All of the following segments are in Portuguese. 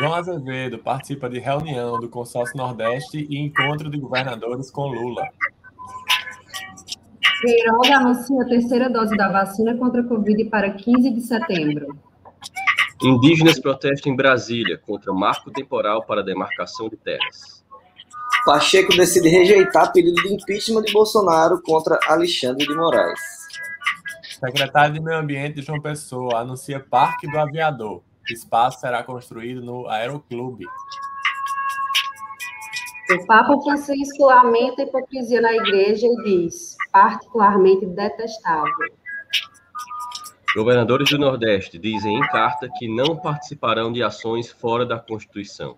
João Azevedo participa de reunião do Consórcio Nordeste e encontro de governadores com Lula. Queiroga anuncia a terceira dose da vacina contra a Covid para 15 de setembro. Indígenas protestam em Brasília contra marco temporal para demarcação de terras. Pacheco decide rejeitar pedido de impeachment de Bolsonaro contra Alexandre de Moraes. Secretário de Meio Ambiente João Pessoa anuncia Parque do Aviador. Espaço será construído no Aeroclube. O Papa Francisco lamenta a hipocrisia na igreja e diz, particularmente detestável. Governadores do Nordeste dizem em carta que não participarão de ações fora da Constituição.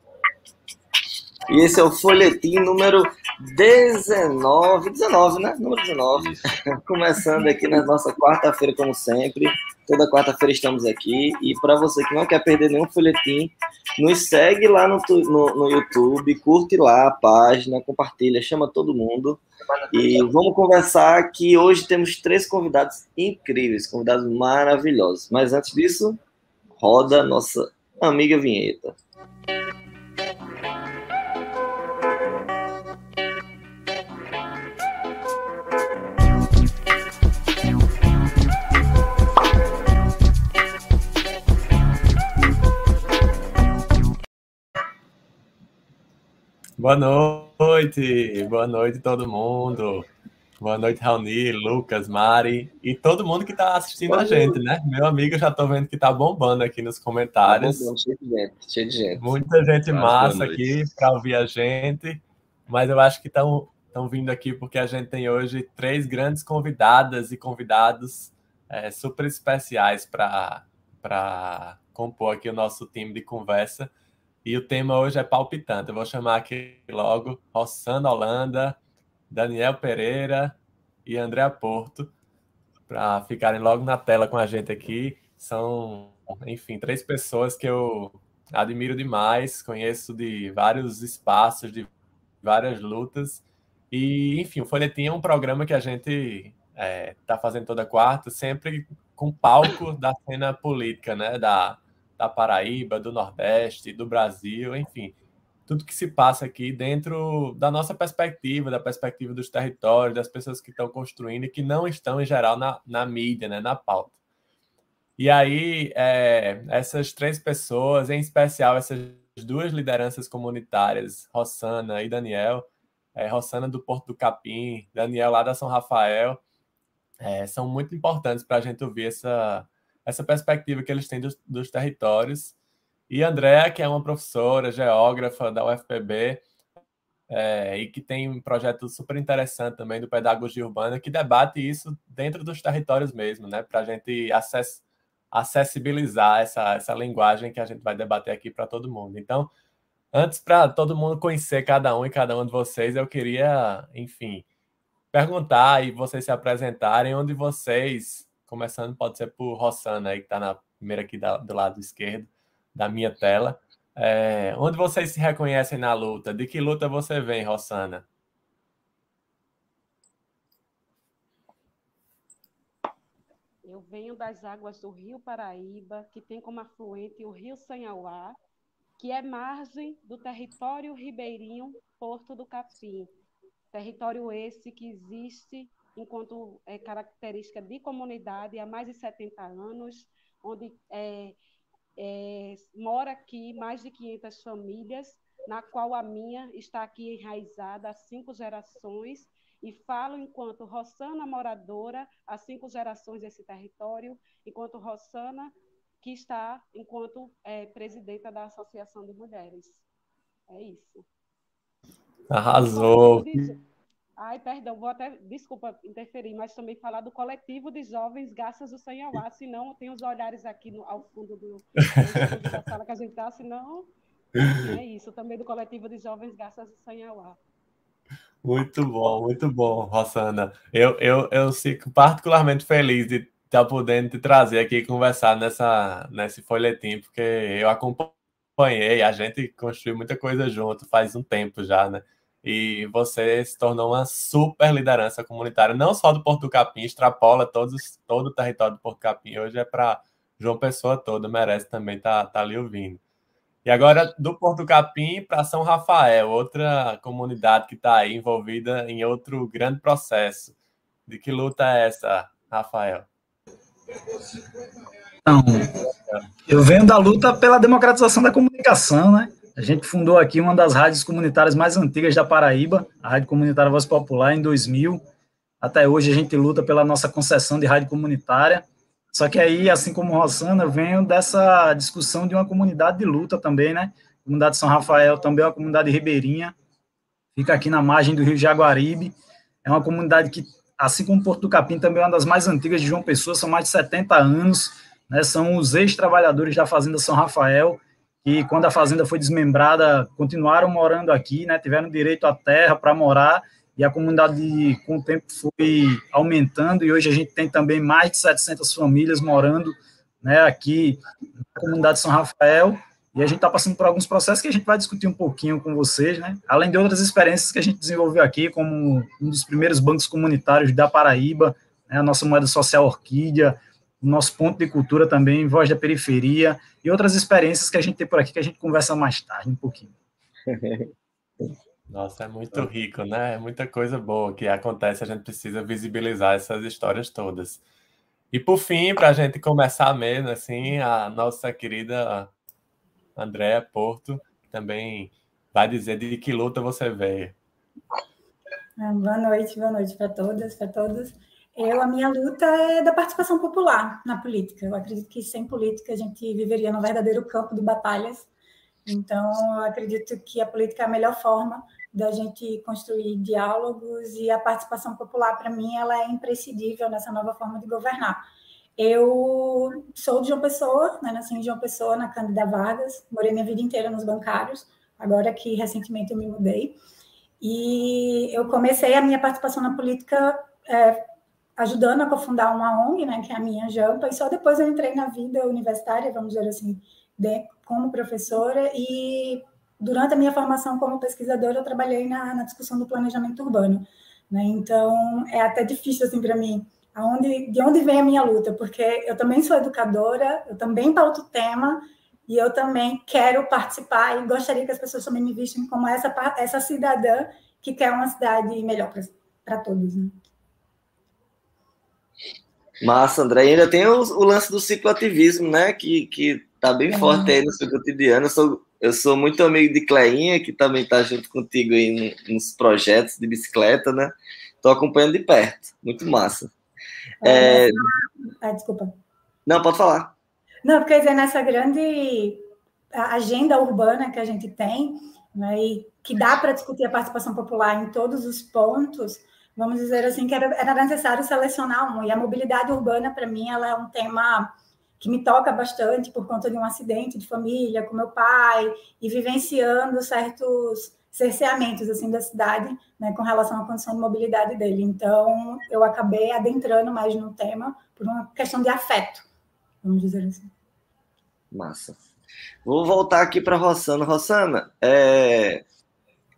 E esse é o folhetim número 19, 19, né? Número 19. Começando aqui na nossa quarta-feira, como sempre. Toda quarta-feira estamos aqui. E para você que não quer perder nenhum folhetim, nos segue lá no, no, no, YouTube, curte lá a página, compartilha, chama todo mundo. E vamos conversar que hoje temos três convidados incríveis, convidados maravilhosos. Mas antes disso, roda nossa amiga vinheta. Boa noite, boa noite todo mundo. Boa noite, Raoni, Lucas, Mari e todo mundo que está assistindo boa a gente, né? Meu amigo, já estou vendo que está bombando aqui nos comentários. Tá cheio de gente, cheio de gente. Muita gente massa aqui para ouvir a gente, mas eu acho que estão vindo aqui porque a gente tem hoje três grandes convidadas e convidados é, super especiais para compor aqui o nosso time de conversa. E o tema hoje é palpitante. Eu vou chamar aqui logo Rossana Holanda, Daniel Pereira e André Porto para ficarem logo na tela com a gente aqui. São, enfim, três pessoas que eu admiro demais, conheço de vários espaços, de várias lutas. E, enfim, o Folhetim é um programa que a gente está é, tá fazendo toda quarta, sempre com palco da cena política, né? Da, da Paraíba, do Nordeste, do Brasil, enfim, tudo que se passa aqui dentro da nossa perspectiva, da perspectiva dos territórios, das pessoas que estão construindo e que não estão, em geral, na, na mídia, né, na pauta. E aí, é, essas três pessoas, em especial essas duas lideranças comunitárias, Rossana e Daniel, é, Rossana do Porto do Capim, Daniel lá da São Rafael, é, são muito importantes para a gente ouvir essa, essa perspectiva que eles têm dos, dos territórios. E Andréa, que é uma professora, geógrafa da UFPB, é, e que tem um projeto super interessante também do Pedagogia Urbana, que debate isso dentro dos territórios mesmo, né? Para a gente acess, acessibilizar essa, essa linguagem que a gente vai debater aqui para todo mundo. Então, antes para todo mundo conhecer cada um e cada um de vocês, eu queria, enfim, perguntar e vocês se apresentarem onde vocês Começando, pode ser por Rossana, aí, que está na primeira aqui da, do lado esquerdo da minha tela. É, onde vocês se reconhecem na luta? De que luta você vem, Rossana? Eu venho das águas do Rio Paraíba, que tem como afluente o Rio Sanhauá, que é margem do território ribeirinho Porto do Capim. Território esse que existe enquanto é, característica de comunidade há mais de 70 anos, onde é, é, mora aqui mais de 500 famílias, na qual a minha está aqui enraizada há cinco gerações, e falo enquanto Rossana moradora há cinco gerações desse território, enquanto Rossana que está enquanto é, presidenta da Associação de Mulheres. É isso. Arrasou! Ai, perdão, vou até, desculpa interferir, mas também falar do coletivo de jovens Garças do Sanhauá, senão tem os olhares aqui no, ao fundo do, da sala que a gente está, senão é isso, também do coletivo de jovens Garças do Sanhauá. Muito bom, muito bom, Rossana. Eu, eu, eu fico particularmente feliz de estar podendo te trazer aqui e conversar nessa, nesse folhetim, porque eu acompanhei, a gente construiu muita coisa junto faz um tempo já, né? E você se tornou uma super liderança comunitária, não só do Porto Capim, extrapola todos, todo o território do Porto Capim. Hoje é para João Pessoa toda, merece também estar tá, tá ali ouvindo. E agora, do Porto Capim para São Rafael, outra comunidade que está aí envolvida em outro grande processo. De que luta é essa, Rafael? Então, eu venho da luta pela democratização da comunicação, né? A gente fundou aqui uma das rádios comunitárias mais antigas da Paraíba, a Rádio Comunitária Voz Popular, em 2000. Até hoje a gente luta pela nossa concessão de rádio comunitária. Só que aí, assim como Rossana, eu venho dessa discussão de uma comunidade de luta também, né? A comunidade de São Rafael também é uma comunidade ribeirinha, fica aqui na margem do Rio Jaguaribe. É uma comunidade que, assim como Porto do Capim, também é uma das mais antigas de João Pessoa, são mais de 70 anos, né? São os ex-trabalhadores da Fazenda São Rafael, que quando a fazenda foi desmembrada, continuaram morando aqui, né, tiveram direito à terra para morar, e a comunidade com o tempo foi aumentando, e hoje a gente tem também mais de 700 famílias morando né, aqui na comunidade de São Rafael, e a gente está passando por alguns processos que a gente vai discutir um pouquinho com vocês, né? Além de outras experiências que a gente desenvolveu aqui, como um dos primeiros bancos comunitários da Paraíba, né, a nossa moeda social Orquídea, nosso ponto de cultura também, Voz da Periferia, e outras experiências que a gente tem por aqui que a gente conversa mais tarde um pouquinho. Nossa, é muito rico, né? É muita coisa boa que acontece, a gente precisa visibilizar essas histórias todas. E por fim, para a gente começar mesmo, assim, a nossa querida Andréa Porto também vai dizer de que luta você veio. Ah, boa noite, boa noite para todas, para todos. Eu, a minha luta é da participação popular na política. Eu acredito que sem política a gente viveria no verdadeiro campo de batalhas. Então, eu acredito que a política é a melhor forma da gente construir diálogos e a participação popular, para mim, ela é imprescindível nessa nova forma de governar. Eu sou de João Pessoa, né, nasci em João Pessoa, na Cândida Vargas, morei minha vida inteira nos bancários, agora que recentemente eu me mudei. E eu comecei a minha participação na política é, ajudando a cofundar uma ONG, né, que é a minha Jampa, e só depois eu entrei na vida universitária, vamos dizer assim, de, como professora, e durante a minha formação como pesquisadora eu trabalhei na, na discussão do planejamento urbano, né, então é até difícil assim para mim, aonde, de onde vem a minha luta, porque eu também sou educadora, eu também pauto tema, e eu também quero participar e gostaria que as pessoas também me vistem como essa, essa cidadã que quer uma cidade melhor para todos. Né? Massa, André. E ainda tem o, o, lance do cicloativismo, né? Que, que tá bem é. forte aí no seu cotidiano. Eu sou, eu sou muito amigo de Cleinha, que também tá junto contigo aí nos projetos de bicicleta, né? Tô acompanhando de perto. Muito massa. É, é... Ah, desculpa. Não, pode falar. Não, porque dizer, nessa grande agenda urbana que a gente tem, né, e que dá para discutir a participação popular em todos os pontos, vamos dizer assim, que era, era necessário selecionar um. E a mobilidade urbana, para mim, ela é um tema que me toca bastante por conta de um acidente de família com meu pai e vivenciando certos cerceamentos assim da cidade, né, com relação à condição de mobilidade dele. Então, eu acabei adentrando mais no tema por uma questão de afeto, vamos dizer assim. Massa. Vou voltar aqui para Rossana. Rossana, é,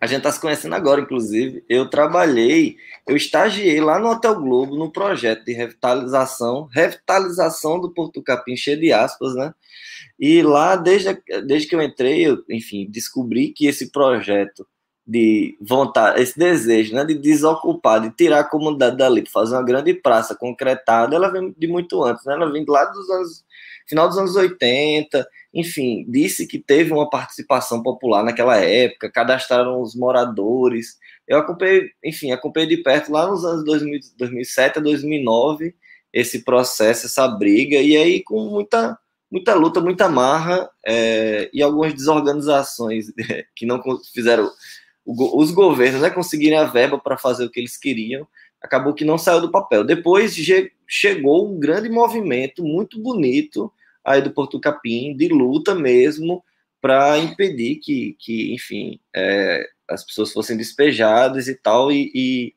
a gente está se conhecendo agora, inclusive. Eu trabalhei, eu estagiei lá no Hotel Globo no projeto de revitalização, revitalização do Porto Capim, cheio de aspas, né? E lá, desde, desde que eu entrei, eu, enfim, descobri que esse projeto de vontade, esse desejo, né, de desocupar, de tirar a comunidade dali, para fazer uma grande praça concretada, ela vem de muito antes, né? Ela vem lá dos anos, final dos anos 80, enfim, disse que teve uma participação popular naquela época, cadastraram os moradores. Eu acompanhei, enfim, acompanhei de perto lá nos anos 2000, 2007 a 2009 esse processo, essa briga, e aí com muita, muita luta, muita marra é, e algumas desorganizações que não fizeram os governos né, conseguirem a verba para fazer o que eles queriam, acabou que não saiu do papel. Depois chegou um grande movimento muito bonito aí do Porto Capim, de luta mesmo, para impedir que, que enfim, é, as pessoas fossem despejadas e tal. E, e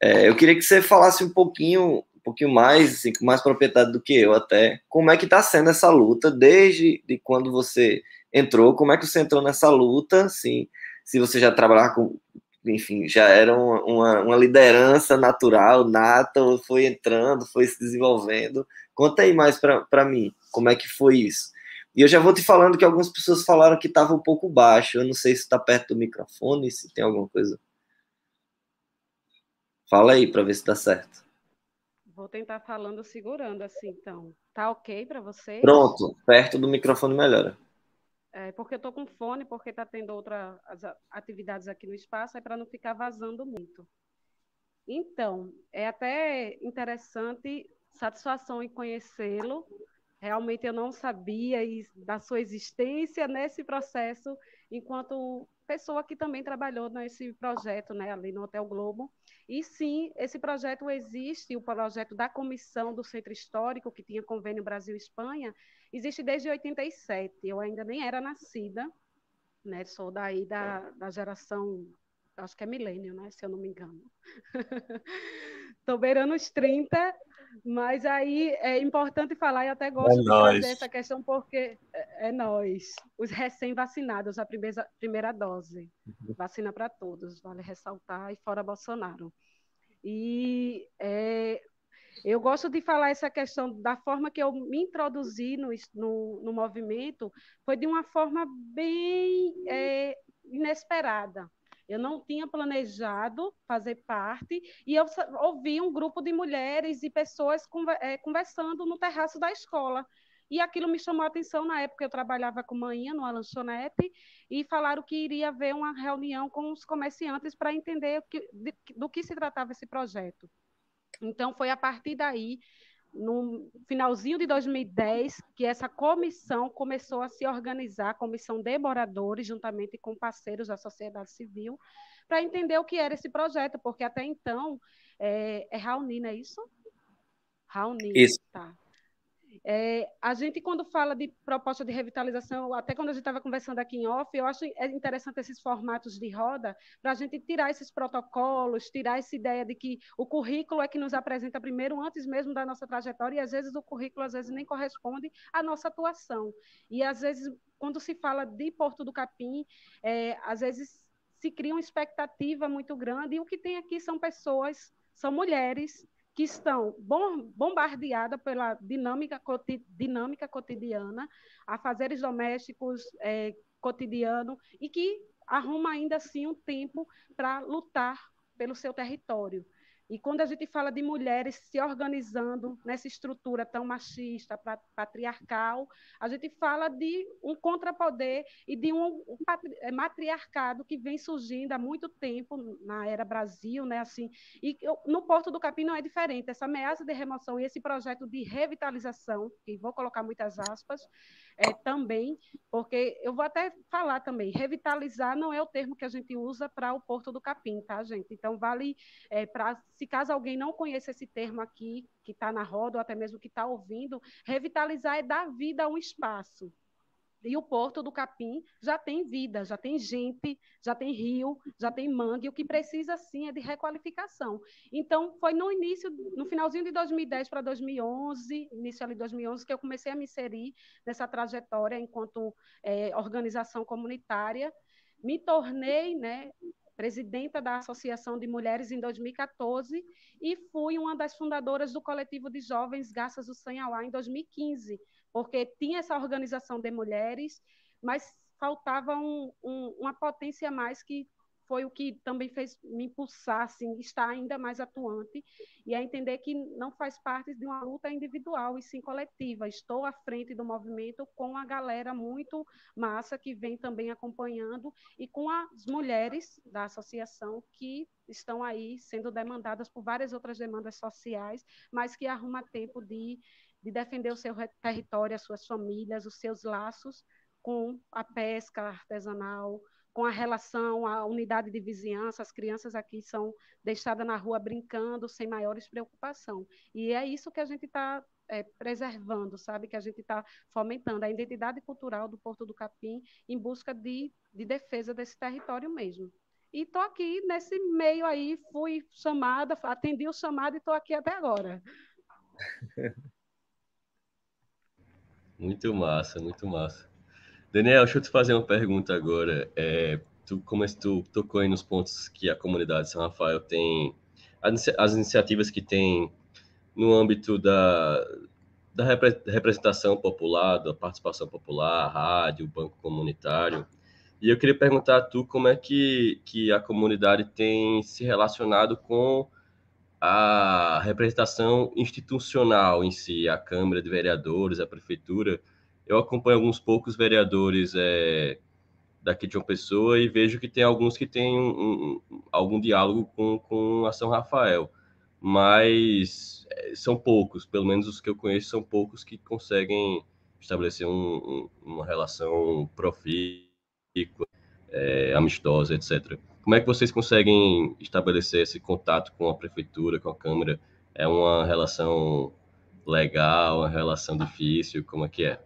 é, eu queria que você falasse um pouquinho, um pouquinho mais, assim, com mais propriedade do que eu até, como é que está sendo essa luta desde de quando você entrou, como é que você entrou nessa luta, assim, se você já trabalhava com, enfim, já era uma, uma, liderança natural, nata, foi entrando, foi se desenvolvendo. Conta aí mais para mim, como é que foi isso? E eu já vou te falando que algumas pessoas falaram que estava um pouco baixo. Eu não sei se está perto do microfone, se tem alguma coisa. Fala aí para ver se dá certo. Vou tentar falando segurando assim, então. Tá ok para você? Pronto, perto do microfone melhora. É, porque eu tô com fone, porque tá tendo outras atividades aqui no espaço, é para não ficar vazando muito. Então, é até interessante, satisfação em conhecê-lo. Realmente eu não sabia da sua existência nesse processo, enquanto pessoa que também trabalhou nesse projeto, né, ali no Hotel Globo. E sim, esse projeto existe, o projeto da comissão do Centro Histórico, que tinha convênio Brasil-Espanha, existe desde 87. Eu ainda nem era nascida, né? Sou daí da, da geração, acho que é milênio, né? Se eu não me engano. Estou beirando os 30, mas aí é importante falar, e até gosto é de nós. trazer essa questão, porque é, é nós, os recém-vacinados, a primeira, primeira dose. Vacina para todos, vale ressaltar, e fora Bolsonaro. E é, eu gosto de falar essa questão da forma que eu me introduzi no, no, no movimento, foi de uma forma bem é, inesperada. Eu não tinha planejado fazer parte e eu ouvi um grupo de mulheres e pessoas é, conversando no terraço da escola. E aquilo me chamou a atenção na época eu trabalhava com manhã numa lanchonete e falaram que iria haver uma reunião com os comerciantes para entender do que se tratava esse projeto. Então foi a partir daí no finalzinho de 2010, que essa comissão começou a se organizar, comissão de moradores, juntamente com parceiros da sociedade civil, para entender o que era esse projeto, porque até então é, é Raoni, não é isso? Raoni. Isso. Tá. É, a gente, quando fala de proposta de revitalização, até quando a gente estava conversando aqui em off, eu acho é interessante esses formatos de roda para a gente tirar esses protocolos, tirar essa ideia de que o currículo é que nos apresenta primeiro, antes mesmo da nossa trajetória, e às vezes o currículo às vezes nem corresponde à nossa atuação. E às vezes, quando se fala de Porto do Capim, é, às vezes se cria uma expectativa muito grande, e o que tem aqui são pessoas, são mulheres que estão bombardeadas pela dinâmica, dinâmica cotidiana, a fazeres domésticos é, cotidiano, e que arruma ainda assim um tempo para lutar pelo seu território. E quando a gente fala de mulheres se organizando nessa estrutura tão machista, patriarcal, a gente fala de um contrapoder e de um, é, matriarcado que vem surgindo há muito tempo na era Brasil, né? Assim, e no Porto do Capim não é diferente. Essa ameaça de remoção e esse projeto de revitalização, que vou colocar muitas aspas, é, também, porque eu vou até falar também, revitalizar não é o termo que a gente usa para o Porto do Capim, tá, gente? Então, vale é, para, se caso alguém não conheça esse termo aqui, que está na roda, ou até mesmo que está ouvindo, revitalizar é dar vida a um espaço, e o Porto do Capim já tem vida, já tem gente, já tem rio, já tem mangue. O que precisa, sim, é de requalificação. Então, foi no início, no finalzinho de 2010 para 2011, início de 2011, que eu comecei a me inserir nessa trajetória enquanto é, organização comunitária. Me tornei, né, presidenta da Associação de Mulheres em 2014 e fui uma das fundadoras do coletivo de jovens Garças do Sanhauá em 2015, porque tinha essa organização de mulheres, mas faltava um, um, uma potência mais que foi o que também fez me impulsar, assim, estar ainda mais atuante e a entender que não faz parte de uma luta individual e sim coletiva. Estou à frente do movimento com a galera muito massa que vem também acompanhando e com as mulheres da associação que estão aí sendo demandadas por várias outras demandas sociais, mas que arruma tempo de de defender o seu território, as suas famílias, os seus laços com a pesca artesanal, com a relação, a unidade de vizinhança, as crianças aqui são deixadas na rua brincando sem maiores preocupação. E é isso que a gente está é, preservando, sabe? Que a gente está fomentando a identidade cultural do Porto do Capim em busca de, de defesa desse território mesmo. E estou aqui nesse meio aí, fui chamada, atendi o chamado e estou aqui até agora. Muito massa, muito massa. Daniel, deixa eu te fazer uma pergunta agora. É, tu, como tu tocou aí nos pontos que a comunidade São Rafael tem, as, as iniciativas que tem no âmbito da, da representação popular, da participação popular, rádio, banco comunitário. E eu queria perguntar a tu como é que, que a comunidade tem se relacionado com a representação institucional em si, a Câmara de Vereadores, a Prefeitura. Eu acompanho alguns poucos vereadores é, daqui de uma pessoa e vejo que tem alguns que têm um, um, algum diálogo com, com a São Rafael, mas é, são poucos, pelo menos os que eu conheço são poucos que conseguem estabelecer um, uma relação profícua, é, amistosa, etc. Como é que vocês conseguem estabelecer esse contato com a prefeitura, com a Câmara? É uma relação legal, uma relação difícil? Como é que é?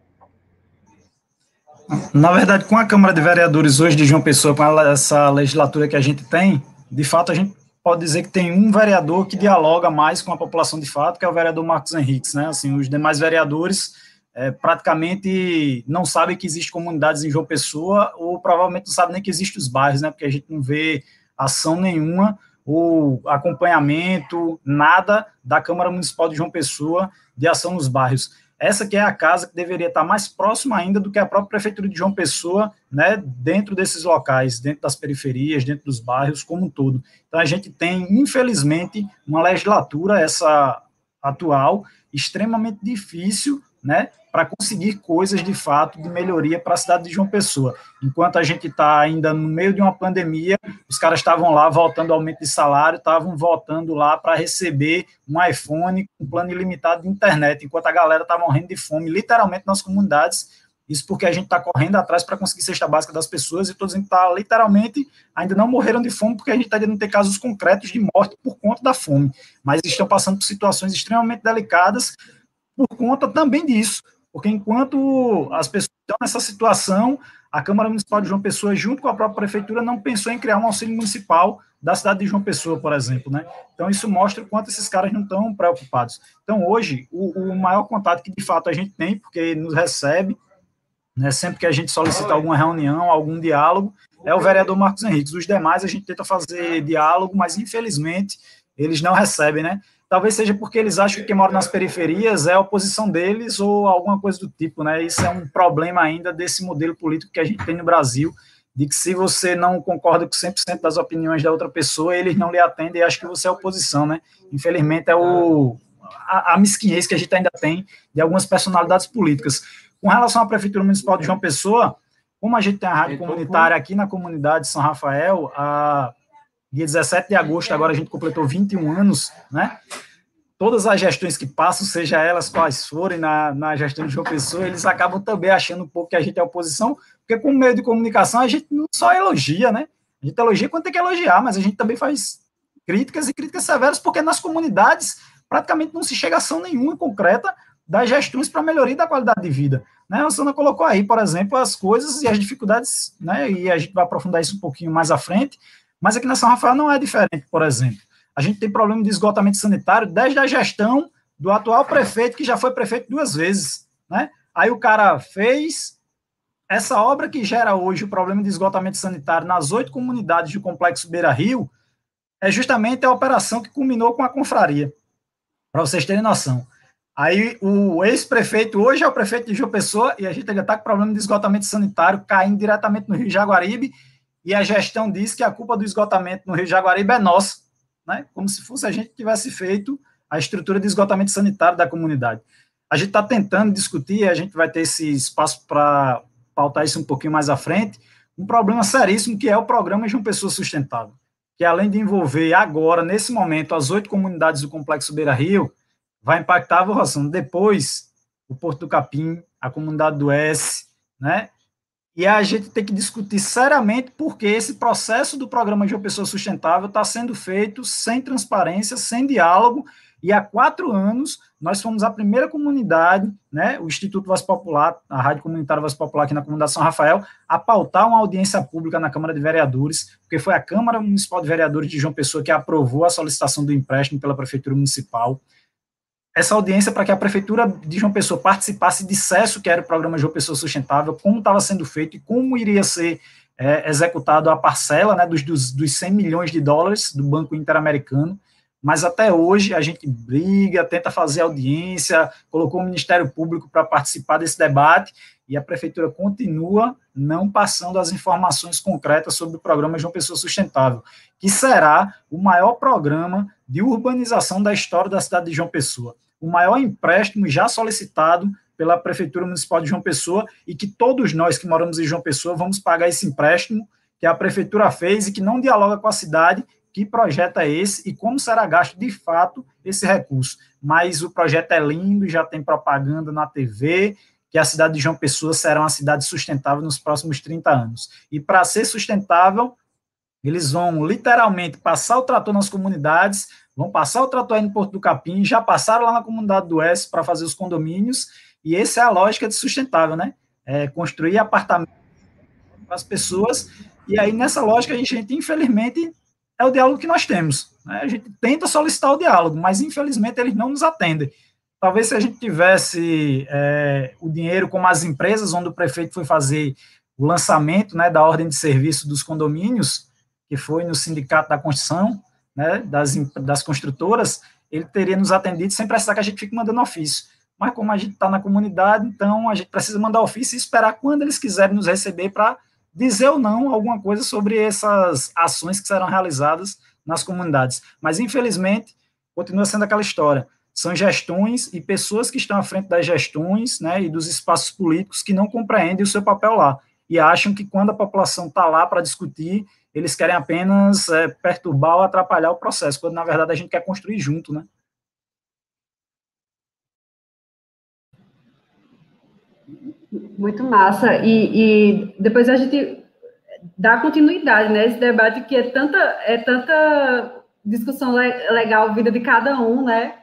Na verdade, com a Câmara de Vereadores hoje de João Pessoa, com essa legislatura que a gente tem, de fato a gente pode dizer que tem um vereador que dialoga mais com a população de fato, que é o vereador Marcos Henriques, né? Assim, os demais vereadores é, praticamente não sabem que existe comunidades em João Pessoa, ou provavelmente não sabem nem que existem os bairros, né? Porque a gente não vê ação nenhuma, ou acompanhamento, nada da Câmara Municipal de João Pessoa de ação nos bairros. Essa que é a casa que deveria estar mais próxima ainda do que a própria Prefeitura de João Pessoa, né, dentro desses locais, dentro das periferias, dentro dos bairros como um todo. Então a gente tem, infelizmente, uma legislatura, essa atual, extremamente difícil né, para conseguir coisas de fato de melhoria para a cidade de João Pessoa. Enquanto a gente está ainda no meio de uma pandemia, os caras estavam lá voltando aumento de salário, estavam voltando lá para receber um iPhone com um plano ilimitado de internet, enquanto a galera está morrendo de fome, literalmente nas comunidades. Isso porque a gente está correndo atrás para conseguir cesta básica das pessoas e todos está literalmente ainda não morreram de fome porque a gente está não ter casos concretos de morte por conta da fome, mas estão passando por situações extremamente delicadas por conta também disso, porque enquanto as pessoas estão nessa situação, a Câmara Municipal de João Pessoa, junto com a própria Prefeitura, não pensou em criar um auxílio municipal da cidade de João Pessoa, por exemplo, né? Então, isso mostra o quanto esses caras não estão preocupados. Então, hoje, o, o maior contato que, de fato, a gente tem, porque nos recebe, né, sempre que a gente solicita alguma reunião, algum diálogo, é o vereador Marcos Henrique. Os demais, a gente tenta fazer diálogo, mas, infelizmente, eles não recebem, né? Talvez seja porque eles acham que quem mora nas periferias é a oposição deles ou alguma coisa do tipo, né? Isso é um problema ainda desse modelo político que a gente tem no Brasil, de que se você não concorda com 100% das opiniões da outra pessoa, eles não lhe atendem e acham que você é oposição, né? Infelizmente é o a, a mesquinhez que a gente ainda tem de algumas personalidades políticas. Com relação à Prefeitura Municipal de João Pessoa, como a gente tem a rádio comunitária aqui na comunidade de São Rafael, a dia 17 de agosto, agora a gente completou 21 anos, né? Todas as gestões que passam, seja elas quais forem na, na gestão de João Pessoa, eles acabam também achando um pouco que a gente é oposição, porque com meio de comunicação a gente não só elogia, né? A gente elogia quando tem que elogiar, mas a gente também faz críticas e críticas severas, porque nas comunidades praticamente não se chega a ação nenhuma concreta das gestões para melhoria da qualidade de vida. Né? A Sandra colocou aí, por exemplo, as coisas e as dificuldades, né? e a gente vai aprofundar isso um pouquinho mais à frente, mas aqui na São Rafael não é diferente, por exemplo. A gente tem problema de esgotamento sanitário desde a gestão do atual prefeito, que já foi prefeito duas vezes. Né? Aí o cara fez essa obra que gera hoje o problema de esgotamento sanitário nas oito comunidades do Complexo Beira Rio, é justamente a operação que culminou com a confraria, para vocês terem noção. Aí o ex-prefeito hoje é o prefeito de João Pessoa e a gente ainda está com problema de esgotamento sanitário caindo diretamente no Rio Jaguaribe e a gestão diz que a culpa do esgotamento no Rio Jaguaribe é nossa, né? como se fosse a gente que tivesse feito a estrutura de esgotamento sanitário da comunidade. A gente está tentando discutir, a gente vai ter esse espaço para pautar isso um pouquinho mais à frente, um problema seríssimo que é o programa de uma pessoa sustentável, que além de envolver agora, nesse momento, as oito comunidades do Complexo Beira Rio, vai impactar a Roção. Depois, o Porto do Capim, a comunidade do S, né? E a gente tem que discutir seriamente porque esse processo do programa de uma pessoa sustentável está sendo feito sem transparência, sem diálogo. E há quatro anos nós fomos a primeira comunidade, né, o Instituto Voz Popular, a Rádio Comunitária Voz Popular aqui na comunidade São Rafael, a pautar uma audiência pública na Câmara de Vereadores, porque foi a Câmara Municipal de Vereadores de João Pessoa que aprovou a solicitação do empréstimo pela Prefeitura Municipal essa audiência para que a Prefeitura de João Pessoa participasse e dissesse o que era o programa João Pessoa Sustentável, como estava sendo feito e como iria ser é, executado a parcela né, dos, dos, dos 100 milhões de dólares do Banco Interamericano. Mas até hoje a gente briga, tenta fazer audiência, colocou o Ministério Público para participar desse debate e a prefeitura continua não passando as informações concretas sobre o programa João Pessoa Sustentável, que será o maior programa de urbanização da história da cidade de João Pessoa. O maior empréstimo já solicitado pela Prefeitura Municipal de João Pessoa e que todos nós que moramos em João Pessoa vamos pagar esse empréstimo que a Prefeitura fez e que não dialoga com a cidade que projeto é esse e como será gasto de fato esse recurso. Mas o projeto é lindo, já tem propaganda na TV, que a cidade de João Pessoa será uma cidade sustentável nos próximos 30 anos. E para ser sustentável, eles vão literalmente passar o trator nas comunidades, vão passar o trator aí no Porto do Capim, já passaram lá na comunidade do Oeste para fazer os condomínios, e essa é a lógica de sustentável, né? É construir apartamentos para as pessoas, e aí nessa lógica a gente, infelizmente, é o diálogo que nós temos. Né? A gente tenta solicitar o diálogo, mas infelizmente eles não nos atendem. Talvez se a gente tivesse é, o dinheiro como as empresas, onde o prefeito foi fazer o lançamento né, da ordem de serviço dos condomínios, que foi no Sindicato da Construção, né, das, das construtoras, ele teria nos atendido sem precisar que a gente fique mandando ofício. Mas como a gente está na comunidade, então a gente precisa mandar ofício e esperar quando eles quiserem nos receber para dizer ou não alguma coisa sobre essas ações que serão realizadas nas comunidades. Mas, infelizmente, continua sendo aquela história. São gestões e pessoas que estão à frente das gestões né, e dos espaços políticos que não compreendem o seu papel lá e acham que quando a população está lá para discutir, eles querem apenas é, perturbar ou atrapalhar o processo, quando na verdade a gente quer construir junto, né? Muito massa. E, e, depois a gente dá continuidade, né? Esse debate que é tanta, é tanta discussão legal, vida de cada um, né?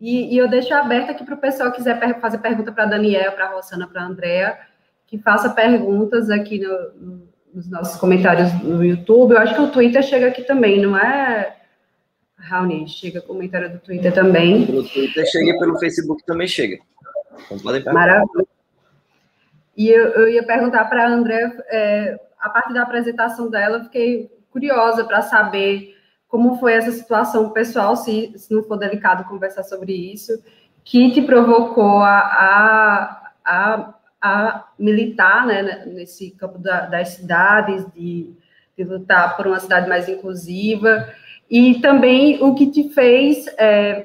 E, e eu deixo aberto aqui para o pessoal que quiser fazer pergunta para a Daniel, para a Rosana, para a Andrea, que faça perguntas aqui no, nos nossos comentários no YouTube. Eu acho que o Twitter chega aqui também, não é, Raoni? Chega comentário do Twitter também. O Twitter chega pelo Facebook também chega. Então, Maravilha. E eu, eu ia perguntar para a André, é, a partir da apresentação dela, fiquei curiosa para saber como foi essa situação pessoal, se, se não for delicado conversar sobre isso, que te provocou a, a, a, a militar né, nesse campo da, das cidades, de, de, lutar por uma cidade mais inclusiva, e também o que te fez é,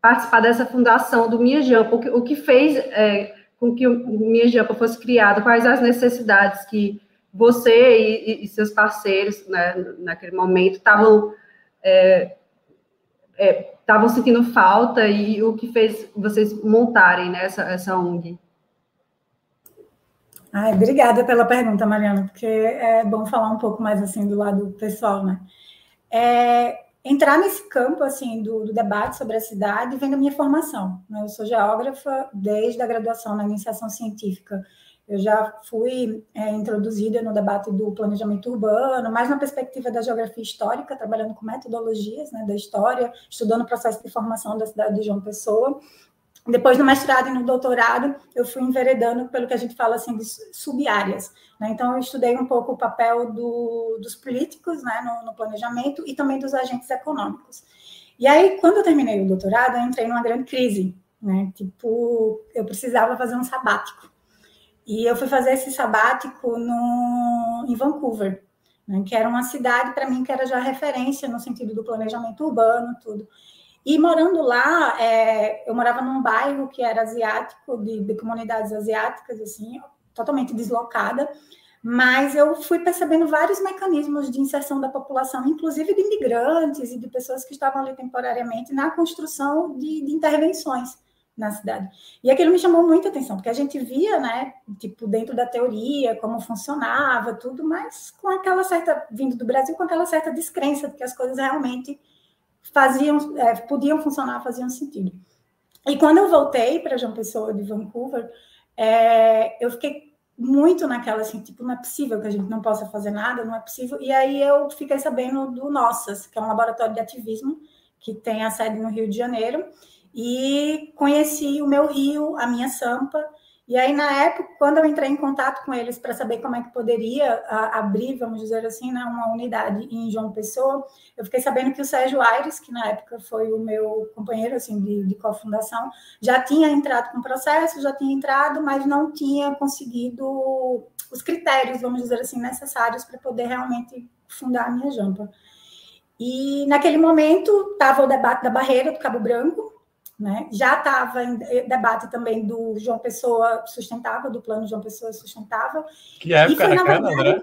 participar dessa fundação do Minha Jampa, o que, o que fez é, com que o Minha Jampa fosse criado, quais as necessidades que você e, e seus parceiros, né, naquele momento, estavam é, é, estavam sentindo falta e o que fez vocês montarem né, essa, essa ONG? Ai, obrigada pela pergunta, Mariana, porque é bom falar um pouco mais assim do lado pessoal, né? É, entrar nesse campo assim do, do, debate sobre a cidade vem da minha formação. Né? Eu sou geógrafa desde a graduação na iniciação científica. Eu já fui é, introduzida no debate do planejamento urbano, mais na perspectiva da geografia histórica, trabalhando com metodologias né, da história, estudando o processo de formação da cidade de João Pessoa. Depois do mestrado e no doutorado, eu fui enveredando pelo que a gente fala assim de sub-áreas. Né? Então, eu estudei um pouco o papel do, dos políticos né, no, no, planejamento e também dos agentes econômicos. E aí, quando eu terminei o doutorado, eu entrei numa grande crise. Né? Tipo, eu precisava fazer um sabático. E eu fui fazer esse sabático no, em Vancouver, né? que era uma cidade, para mim, que era já referência no sentido do planejamento urbano, tudo. E morando lá, é, eu morava num bairro que era asiático, de, de, comunidades asiáticas, assim, totalmente deslocada, mas eu fui percebendo vários mecanismos de inserção da população, inclusive de imigrantes e de pessoas que estavam ali temporariamente, na construção de, de intervenções na cidade. E aquilo me chamou muita atenção, porque a gente via, né, tipo, dentro da teoria, como funcionava, tudo, mas com aquela certa, vindo do Brasil, com aquela certa descrença de que as coisas realmente faziam, é, podiam funcionar, faziam sentido. E quando eu voltei para João Pessoa de Vancouver, é, eu fiquei muito naquela assim, tipo, não é possível que a gente não possa fazer nada, não é possível. E aí eu fiquei sabendo do Nossas, que é um laboratório de ativismo que tem a sede no Rio de Janeiro, e conheci o meu rio, a minha sampa, E aí, na época, quando eu entrei em contato com eles para saber como é que poderia a, abrir, vamos dizer assim, né, uma unidade em João Pessoa, eu fiquei sabendo que o Sérgio Aires, que na época foi o meu companheiro assim, de, de cofundação, já tinha entrado com o processo, já tinha entrado, mas não tinha conseguido os critérios, vamos dizer assim, necessários para poder realmente fundar a minha jampa. E naquele momento estava o debate da barreira do Cabo Branco, né? Já estava em debate também do João Pessoa Sustentável, do plano João Pessoa Sustentável. Que época era aquela, André?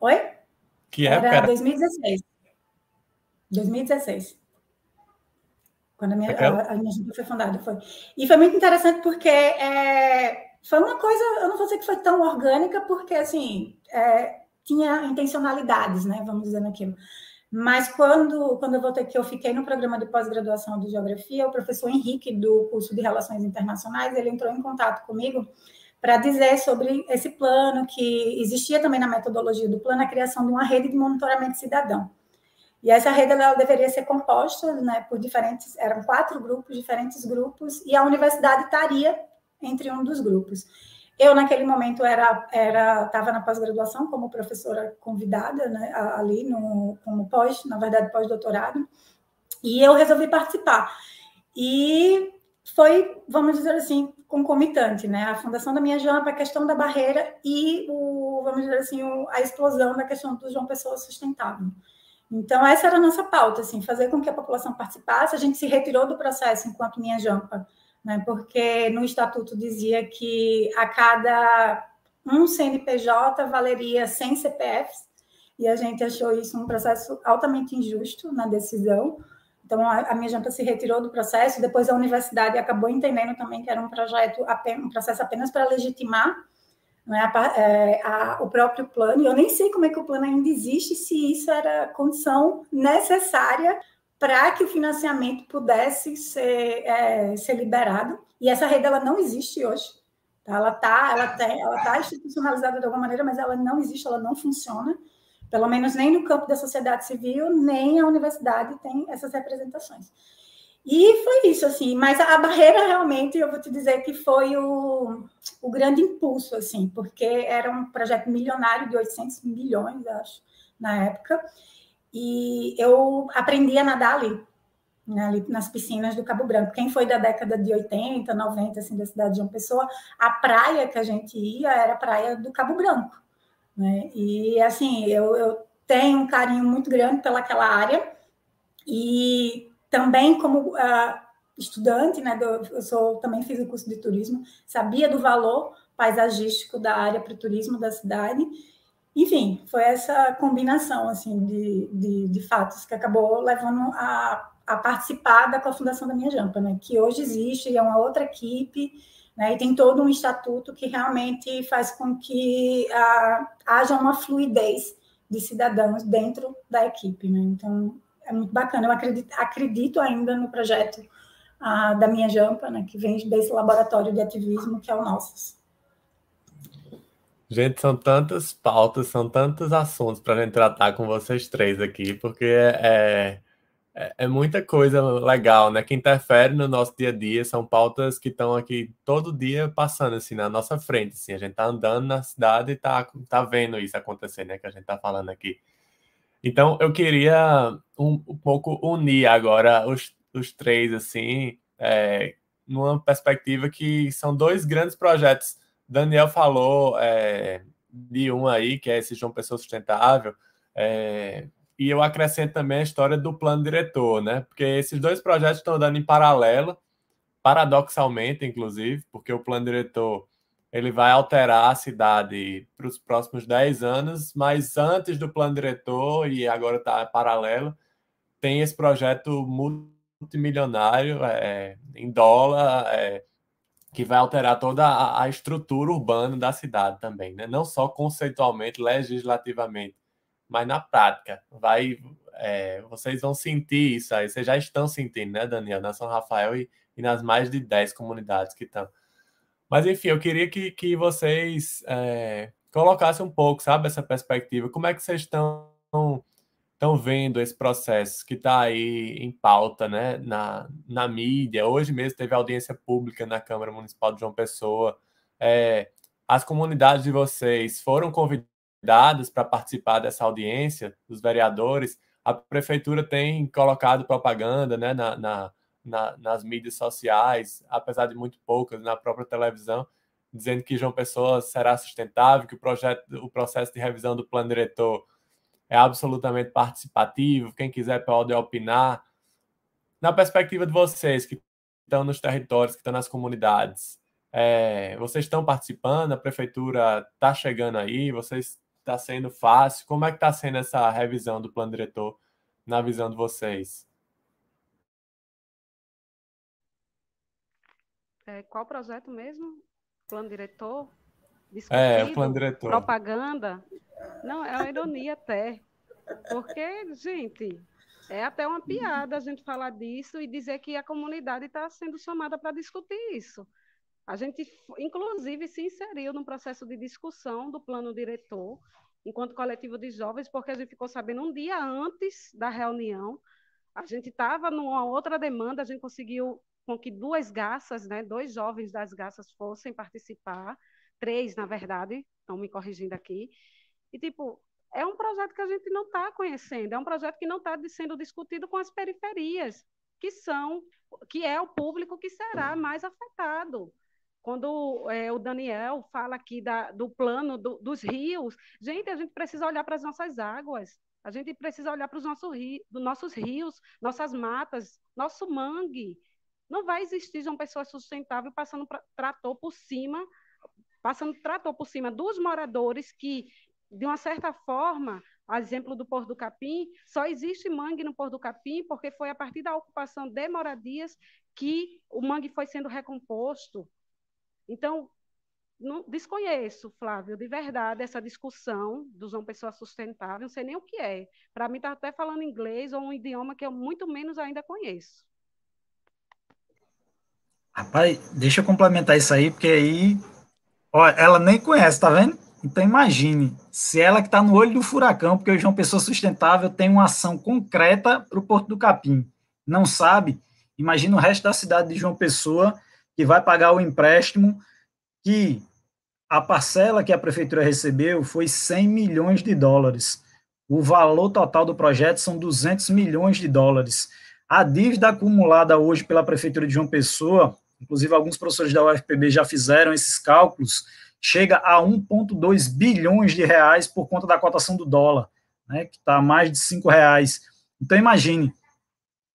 Oi? Que época era? 2016. 2016. Quando a minha, a, a minha foi fundada. Foi. E foi muito interessante porque é, foi uma coisa, eu não vou dizer que foi tão orgânica, porque assim, é, tinha intencionalidades, né? Vamos dizer naquilo. Mas quando, quando eu voltei, que eu fiquei no programa de pós-graduação de Geografia, o professor Henrique, do curso de Relações Internacionais, ele entrou em contato comigo para dizer sobre esse plano, que existia também na metodologia do plano a criação de uma rede de monitoramento cidadão. E essa rede ela deveria ser composta né, por diferentes, eram quatro grupos, diferentes grupos, e a universidade estaria entre um dos grupos. Eu, naquele momento, era era estava na pós-graduação como professora convidada, né, ali no, como pós, na verdade, pós-doutorado, e eu resolvi participar. E foi, vamos dizer assim, concomitante, né? A fundação da minha jampa, a questão da barreira e o, vamos dizer assim, o, a explosão da questão do João Pessoa sustentável. Então, essa era a nossa pauta, assim, fazer com que a população participasse. A gente se retirou do processo enquanto minha jampa né? porque no estatuto dizia que a cada um CNPJ valeria 100 CPFs, e a gente achou isso um processo altamente injusto na decisão. Então, a, minha janta se retirou do processo, depois a universidade acabou entendendo também que era um projeto, um processo apenas para legitimar né, a, é, a, o próprio plano, e eu nem sei como é que o plano ainda existe, se isso era condição necessária para que o financiamento pudesse ser, é, ser liberado. E essa rede ela não existe hoje. Tá? Ela está ela tem, ela tá institucionalizada de alguma maneira, mas ela não existe, ela não funciona. Pelo menos nem no campo da sociedade civil, nem a universidade tem essas representações. E foi isso, assim. Mas a barreira, realmente, eu vou te dizer que foi o, o grande impulso, assim, porque era um projeto milionário de 800 milhões, acho, na época. E eu aprendi a nadar ali, né, ali nas piscinas do Cabo Branco. Quem foi da década de 80, 90, assim, da cidade de João Pessoa, a praia que a gente ia era a praia do Cabo Branco. Né? E, assim, eu, eu tenho um carinho muito grande pelaquela área e também como uh, estudante, né, do, eu sou, também fiz o curso de turismo, sabia do valor paisagístico da área para o turismo da cidade enfim, foi essa combinação assim de, de, de fatos que acabou levando a, a participar da cofundação da Minha Jampa, né? que hoje existe, é uma outra equipe, né? e tem todo um estatuto que realmente faz com que a, haja uma fluidez de cidadãos dentro da equipe. Né? Então, é muito bacana. Eu acredito, acredito ainda no projeto a, da Minha Jampa, né? que vem desse laboratório de ativismo que é o Nossas. Gente, são tantas pautas, são tantos assuntos para a gente tratar com vocês três aqui, porque é, é, é, muita coisa legal, né? Que interfere no nosso dia a dia, são pautas que estão aqui todo dia passando assim na nossa frente. Assim, a gente está andando na cidade e tá, tá vendo isso acontecer, né? Que a gente está falando aqui. Então, eu queria um, um pouco unir agora os, os três, assim, é, numa perspectiva que são dois grandes projetos Daniel falou é, de um aí, que é esse João Pessoa Sustentável, é, e eu acrescento também a história do plano diretor, né? Porque esses dois projetos estão andando em paralelo, paradoxalmente, inclusive, porque o plano diretor ele vai alterar a cidade para os próximos 10 anos, mas antes do plano diretor, e agora está paralelo, tem esse projeto multimilionário é, em dólar, é, que vai alterar toda a, a, estrutura urbana da cidade também, né? Não só conceitualmente, legislativamente, mas na prática. Vai, é, vocês vão sentir isso aí. Vocês já estão sentindo, né, Daniel, na São Rafael e, e nas mais de 10 comunidades que estão. Mas, enfim, eu queria que, que vocês é, colocassem um pouco, sabe, essa perspectiva. Como é que vocês estão estão vendo esse processo que está aí em pauta né, na, na mídia. Hoje mesmo teve audiência pública na Câmara Municipal de João Pessoa É, as comunidades de vocês foram convidadas para participar dessa audiência dos vereadores. A prefeitura tem colocado propaganda né, na, na, na, nas mídias sociais, apesar de muito poucas, na própria televisão, dizendo que João Pessoa será sustentável, que o, projeto, o processo de revisão do plano diretor é absolutamente participativo, quem quiser pode opinar. Na perspectiva de vocês que estão nos territórios, que estão nas comunidades, é, vocês estão participando, a prefeitura está chegando aí, vocês está sendo fácil? Como é que está sendo essa revisão do plano diretor na visão de vocês? É, qual projeto mesmo? Plano diretor? Discutido, é, o plano diretor. Propaganda? Não, é uma ironia até. Porque, gente, é até uma piada a gente falar disso e dizer que a comunidade está sendo chamada para discutir isso. A gente, inclusive, se inseriu no processo de discussão do plano diretor, enquanto coletivo de jovens, porque a gente ficou sabendo um dia antes da reunião. A gente estava numa outra demanda, a gente conseguiu com que duas garças, né, dois jovens das garças fossem participar, três, na verdade, estão me corrigindo aqui. E, tipo, é um projeto que a gente não está conhecendo, é um projeto que não está sendo discutido com as periferias, que são, que é o público que será mais afetado. Quando é, o Daniel fala aqui da, do plano do, dos rios, gente, a gente precisa olhar para as nossas águas, a gente precisa olhar para os nossos, ri, nossos rios, nossas matas, nosso mangue. Não vai existir uma pessoa sustentável passando pra, trator por cima, passando trator por cima dos moradores que, de uma certa forma, a exemplo do Porto do Capim, só existe mangue no Porto do Capim porque foi a partir da ocupação de moradias que o mangue foi sendo recomposto. Então, não, desconheço, Flávio, de verdade, essa discussão do João Pessoa Sustentável, não sei nem o que é. Para mim, está até falando inglês ou um idioma que eu muito menos ainda conheço. Rapaz, deixa eu complementar isso aí, porque aí, ó, ela nem conhece, tá vendo? Então imagine, se ela que está no olho do furacão, porque o João Pessoa Sustentável tem uma ação concreta para o Porto do Capim, não sabe, imagina o resto da cidade de João Pessoa que vai pagar o empréstimo que a parcela que a prefeitura recebeu foi 100 milhões de dólares. O valor total do projeto são 200 milhões de dólares. A dívida acumulada hoje pela prefeitura de João Pessoa, inclusive alguns professores da UFPB já fizeram esses cálculos, chega a 1,2 bilhões de reais por conta da cotação do dólar, né, que está a mais de 5 reais. Então imagine,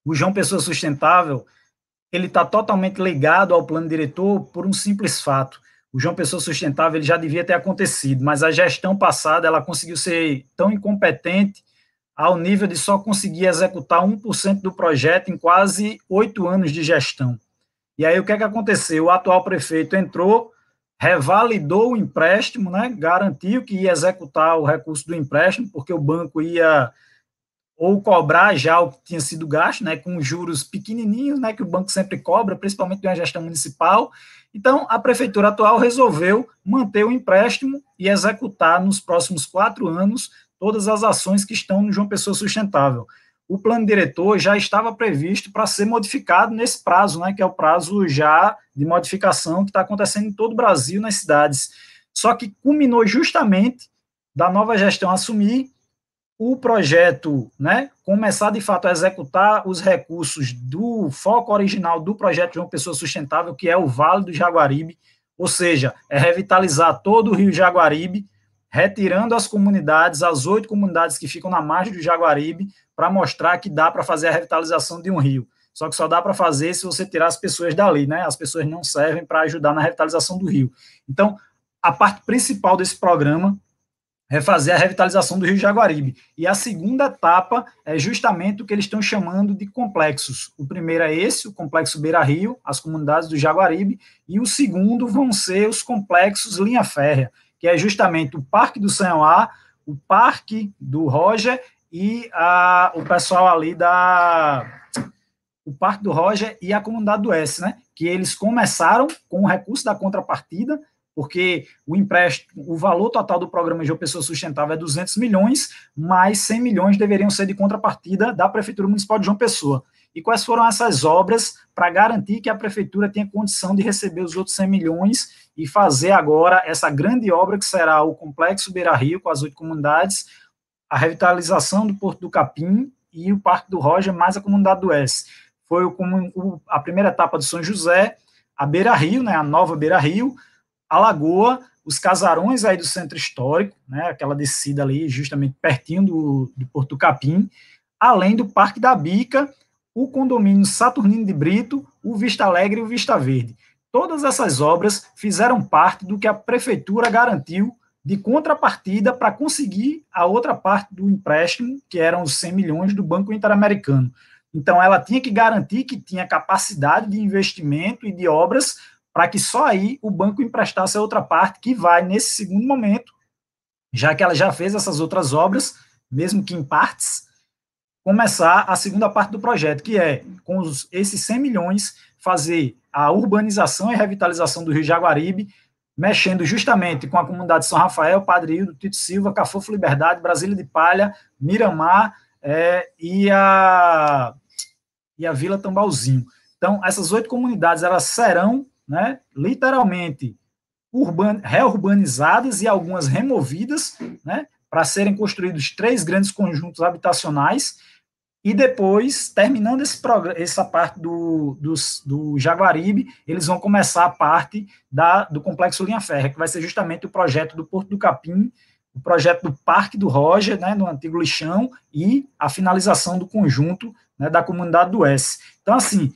o João Pessoa Sustentável ele está totalmente ligado ao plano diretor por um simples fato. O João Pessoa Sustentável ele já devia ter acontecido, mas a gestão passada ela conseguiu ser tão incompetente ao nível de só conseguir executar 1% do projeto em quase oito anos de gestão. E aí o que é que aconteceu? O atual prefeito entrou, revalidou o empréstimo, né, garantiu que ia executar o recurso do empréstimo, porque o banco ia ou cobrar já o que tinha sido gasto, né, com juros pequenininhos, né, que o banco sempre cobra, principalmente na gestão municipal. Então, a prefeitura atual resolveu manter o empréstimo e executar nos próximos quatro anos todas as ações que estão no João Pessoa Sustentável. O plano diretor já estava previsto para ser modificado nesse prazo, né, que é o prazo já de modificação que está acontecendo em todo o Brasil, nas cidades. Só que culminou justamente da nova gestão assumir o projeto, né, começar de fato a executar os recursos do foco original do projeto de uma pessoa sustentável, que é o Vale do Jaguaribe, ou seja, é revitalizar todo o Rio Jaguaribe, retirando as comunidades, as oito comunidades que ficam na margem do Jaguaribe, para mostrar que dá para fazer a revitalização de um rio. Só que só dá para fazer se você tirar as pessoas dali, né? As pessoas não servem para ajudar na revitalização do rio. Então, a parte principal desse programa é fazer a revitalização do Rio Jaguaribe. E a segunda etapa é justamente o que eles estão chamando de complexos. O primeiro é esse, o complexo Beira Rio, as comunidades do Jaguaribe, e o segundo vão ser os complexos Linha Férrea, que é justamente o Parque do Sanhoá, o Parque do Roger e a, o pessoal ali da o Parque do Roger e a comunidade do S, né? Que eles começaram com o recurso da contrapartida porque o empréstimo, o valor total do programa de Pessoa Sustentável é 200 milhões, mais 100 milhões deveriam ser de contrapartida da Prefeitura Municipal de João Pessoa. E quais foram essas obras para garantir que a Prefeitura tenha condição de receber os outros 100 milhões e fazer agora essa grande obra que será o Complexo Beira Rio, com as oito comunidades, a revitalização do Porto do Capim e o Parque do Roger, mais a comunidade do S. Foi o, a primeira etapa do São José, a Beira Rio, né, a nova Beira Rio, a Lagoa, os casarões aí do centro histórico, né, aquela descida ali justamente pertinho do, do Porto Capim, além do Parque da Bica, o condomínio Saturnino de Brito, o Vista Alegre e o Vista Verde. Todas essas obras fizeram parte do que a prefeitura garantiu de contrapartida para conseguir a outra parte do empréstimo, que eram os 100 milhões do Banco Interamericano. Então, ela tinha que garantir que tinha capacidade de investimento e de obras para que só aí o banco emprestasse a outra parte, que vai, nesse segundo momento, já que ela já fez essas outras obras, mesmo que em partes, começar a segunda parte do projeto, que é, com os, esses 100 milhões, fazer a urbanização e revitalização do Rio Jaguaribe, mexendo justamente com a comunidade de São Rafael, Padre Hildo, Tito Silva, Cafofo Liberdade, Brasília de Palha, Miramar é, e, a, e a Vila Tambalzinho. Então, essas oito comunidades, elas serão né, literalmente urban, reurbanizadas e algumas removidas, né, para serem construídos três grandes conjuntos habitacionais, e depois, terminando esse essa parte do, do, do, Jaguaribe, eles vão começar a parte da, do Complexo Linha Férrea, que vai ser justamente o projeto do Porto do Capim, o projeto do Parque do Roger, né, no antigo lixão, e a finalização do conjunto né, da comunidade do S. Então, assim,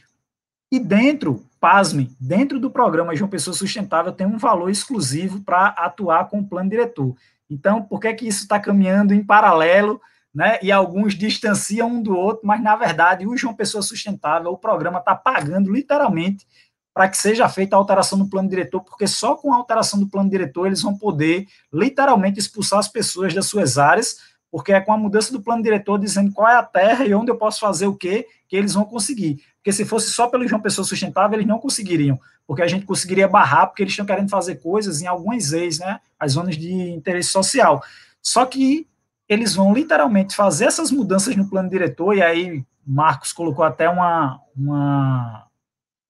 e dentro, pasme, dentro do programa João Pessoa Sustentável tem um valor exclusivo para atuar com o plano diretor. Então, por que, que isso está caminhando em paralelo, né? E alguns distanciam um do outro, mas na verdade, o João Pessoa Sustentável, o programa está pagando literalmente para que seja feita a alteração do plano diretor, porque só com a alteração do plano diretor eles vão poder literalmente expulsar as pessoas das suas áreas, porque é com a mudança do plano diretor dizendo qual é a terra e onde eu posso fazer o quê, que eles vão conseguir. Porque se fosse só pelo João Pessoa Sustentável, eles não conseguiriam, porque a gente conseguiria barrar, porque eles estão querendo fazer coisas em algumas ex, né, as zonas de interesse social. Só que eles vão literalmente fazer essas mudanças no plano diretor, e aí Marcos colocou até uma, uma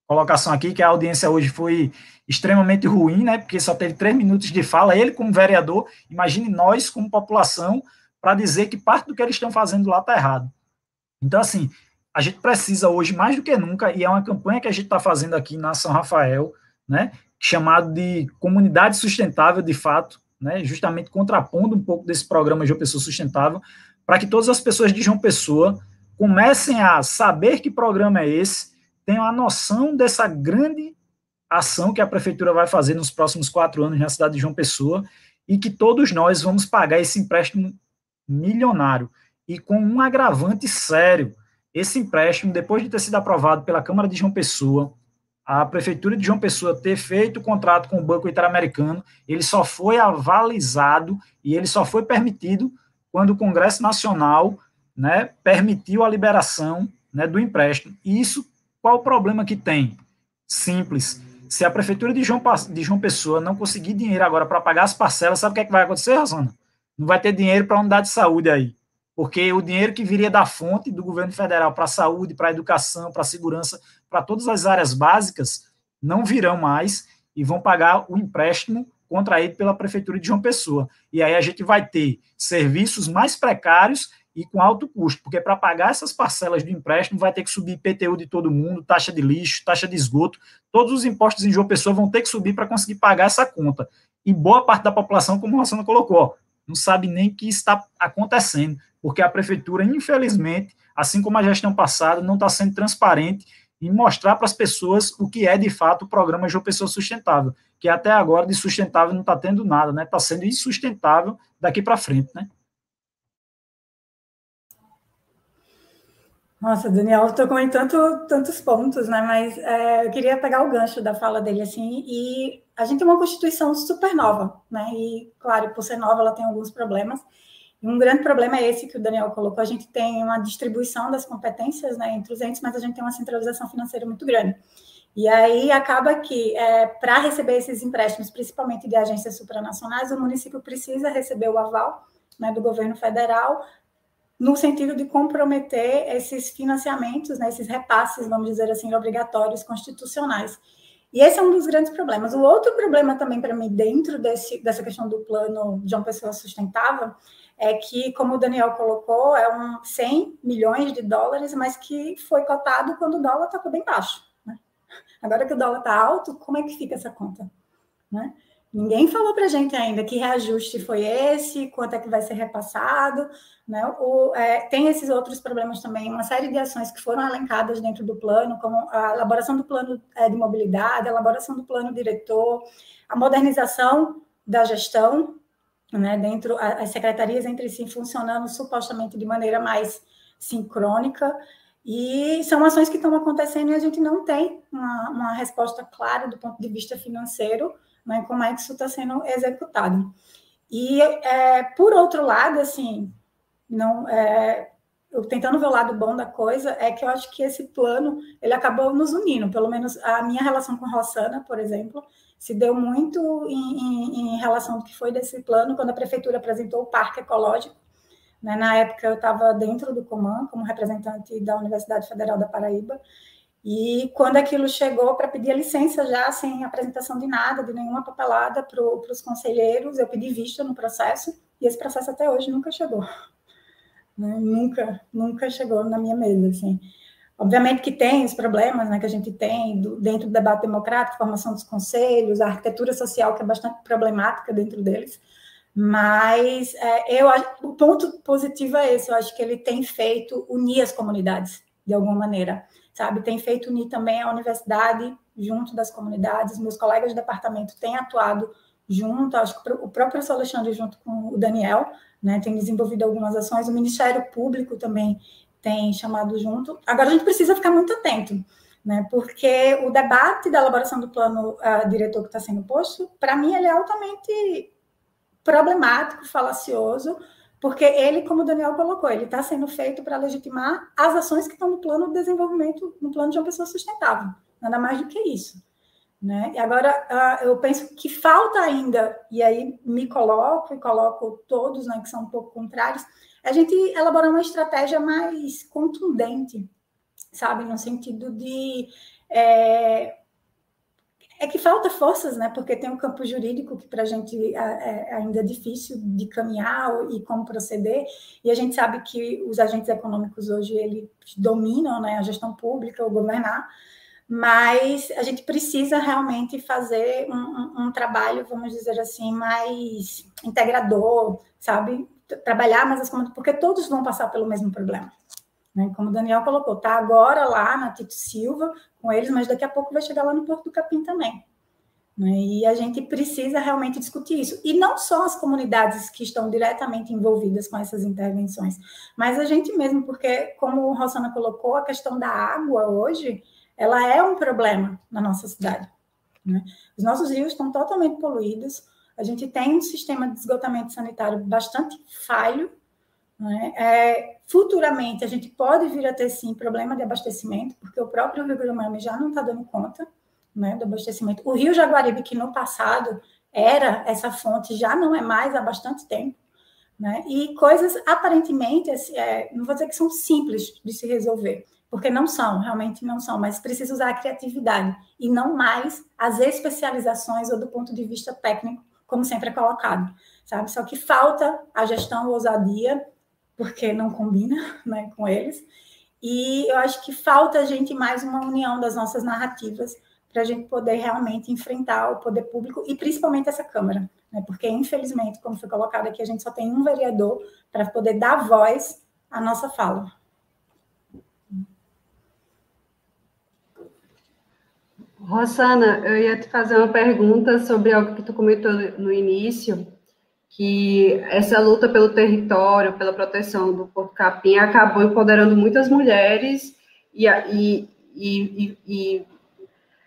colocação aqui, que a audiência hoje foi extremamente ruim, né, porque só teve três minutos de fala, ele como vereador, imagine nós como população, para dizer que parte do que eles estão fazendo lá está errado. Então, assim, a gente precisa hoje, mais do que nunca, e é uma campanha que a gente está fazendo aqui na São Rafael, né, chamado de Comunidade Sustentável, de fato, né, justamente contrapondo um pouco desse programa João Pessoa Sustentável, para que todas as pessoas de João Pessoa comecem a saber que programa é esse, tenham a noção dessa grande ação que a prefeitura vai fazer nos próximos quatro anos na cidade de João Pessoa, e que todos nós vamos pagar esse empréstimo milionário, e com um agravante sério, esse empréstimo, depois de ter sido aprovado pela Câmara de João Pessoa, a Prefeitura de João Pessoa ter feito o contrato com o Banco Interamericano, ele só foi avalizado e ele só foi permitido quando o Congresso Nacional né, permitiu a liberação né, do empréstimo. E isso, qual o problema que tem? Simples. Se a Prefeitura de João, de João Pessoa não conseguir dinheiro agora para pagar as parcelas, sabe o que, é que vai acontecer, Rosana? Não vai ter dinheiro para a unidade de saúde aí porque o dinheiro que viria da fonte do governo federal para a saúde, para a educação, para a segurança, para todas as áreas básicas, não virão mais e vão pagar o empréstimo contraído pela Prefeitura de João Pessoa. E aí a gente vai ter serviços mais precários e com alto custo, porque para pagar essas parcelas do empréstimo vai ter que subir IPTU de todo mundo, taxa de lixo, taxa de esgoto, todos os impostos em João Pessoa vão ter que subir para conseguir pagar essa conta. E boa parte da população, como o Rossana colocou, não sabe nem que está acontecendo porque a prefeitura, infelizmente, assim como a gestão passada, não está sendo transparente em mostrar para as pessoas o que é de fato o programa João Pessoa Sustentável, que até agora de sustentável não está tendo nada, né? Está sendo insustentável daqui para frente, né? Nossa, Daniel tocou em tanto, tantos pontos, né? Mas é, eu queria pegar o gancho da fala dele assim. E a gente tem uma constituição super nova, né? E claro, por ser nova, ela tem alguns problemas. Um grande problema é esse que o Daniel colocou. A gente tem uma distribuição das competências né, entre os entes, mas a gente tem uma centralização financeira muito grande. E aí acaba que, é, para receber esses empréstimos, principalmente de agências supranacionais, o município precisa receber o aval né, do governo federal, no sentido de comprometer esses financiamentos, né, esses repasses, vamos dizer assim, obrigatórios constitucionais. E esse é um dos grandes problemas. O outro problema também para mim, dentro desse, dessa questão do plano de uma pessoa sustentável, é que, como o Daniel colocou, é um 100 milhões de dólares, mas que foi cotado quando o dólar estava bem baixo. Agora que o dólar está alto, como é que fica essa conta? Né? Ninguém falou para a gente ainda que reajuste foi esse, quanto é que vai ser repassado. Né? O, é, tem esses outros problemas também, uma série de ações que foram elencadas dentro do plano, como a elaboração do plano é, de mobilidade, a elaboração do plano diretor, a modernização da gestão, né, dentro as secretarias entre si funcionando supostamente de maneira mais sincrônica. E são ações que estão acontecendo e a gente não tem uma, uma resposta clara do ponto de vista financeiro, né, como é que isso está sendo executado. E, é, por outro lado, assim, não, é, eu tentando ver o lado bom da coisa, é que eu acho que esse plano, ele acabou nos unindo, pelo menos a minha relação com Rossana, por exemplo, se deu muito em, em, em relação ao que foi desse plano, quando a prefeitura apresentou o parque ecológico, né? Na época, eu estava dentro do Coman, como representante da Universidade Federal da Paraíba, e quando aquilo chegou para pedir a licença já, sem apresentação de nada, de nenhuma papelada para os conselheiros, eu pedi vista no processo, e esse processo até hoje nunca chegou. Né? Nunca, nunca chegou na minha mesa, assim. Obviamente que tem os problemas né, que a gente tem do, dentro do debate democrático, formação dos conselhos, a arquitetura social, que é bastante problemática dentro deles, mas é, eu o ponto positivo é esse, eu acho que ele tem feito unir as comunidades de alguma maneira, sabe? Tem feito unir também a universidade junto das comunidades. Meus colegas de departamento têm atuado junto, acho que o próprio professor Alexandre junto com o Daniel, né, tem desenvolvido algumas ações. O Ministério Público também tem chamado junto. Agora a gente precisa ficar muito atento. Né, porque o debate da elaboração do plano uh, diretor que está sendo posto, para mim, ele é altamente problemático, falacioso, porque ele, como o Daniel colocou, ele está sendo feito para legitimar as ações que estão no plano de desenvolvimento, no plano de uma pessoa sustentável. Nada mais do que isso. Né? E agora, uh, eu penso que falta ainda, e aí me coloco e coloco todos né, que são um pouco contrários, a gente elaborar uma estratégia mais contundente, sabe? No sentido de é, é que falta forças, né? Porque tem um campo jurídico que para a gente é, é, ainda é difícil de caminhar e como proceder. E a gente sabe que os agentes econômicos hoje eles dominam, né? A gestão pública, o governar. Mas a gente precisa realmente fazer um, um, um trabalho, vamos dizer assim, mais integrador, sabe? Trabalhar mais as comunidades, porque todos vão passar pelo mesmo problema. Né? Como o Daniel colocou, está agora lá na Tito Silva com eles, mas daqui a pouco vai chegar lá no Porto do Capim também. Né? E a gente precisa realmente discutir isso. E não só as comunidades que estão diretamente envolvidas com essas intervenções, mas a gente mesmo, porque, como o Rosana colocou, a questão da água hoje, ela é um problema na nossa cidade. Né? Os nossos rios estão totalmente poluídos, a gente tem um sistema de esgotamento sanitário bastante falho? É, futuramente, a gente pode vir a ter, sim, problema de abastecimento, porque o próprio Rio Grande já não está dando conta né, do abastecimento. O Rio Jaguaribe, que no passado era essa fonte, já não é mais há bastante tempo. Né? E coisas aparentemente, assim, é, não vou dizer que são simples de se resolver, porque não são, realmente não são, mas precisa usar a criatividade e não mais as especializações ou do ponto de vista técnico, como sempre é colocado, sabe? Só que falta a gestão ousadia porque não combina né, com eles. E eu acho que falta a gente mais uma união das nossas narrativas para a gente poder realmente enfrentar o poder público e principalmente essa Câmara, né? porque infelizmente, como foi colocado aqui, a gente só tem um vereador para poder dar voz à nossa fala. Rosana, eu ia te fazer uma pergunta sobre algo que tu comentou no início, que essa luta pelo território, pela proteção do Porto Capim, acabou empoderando muitas mulheres e, e, e, e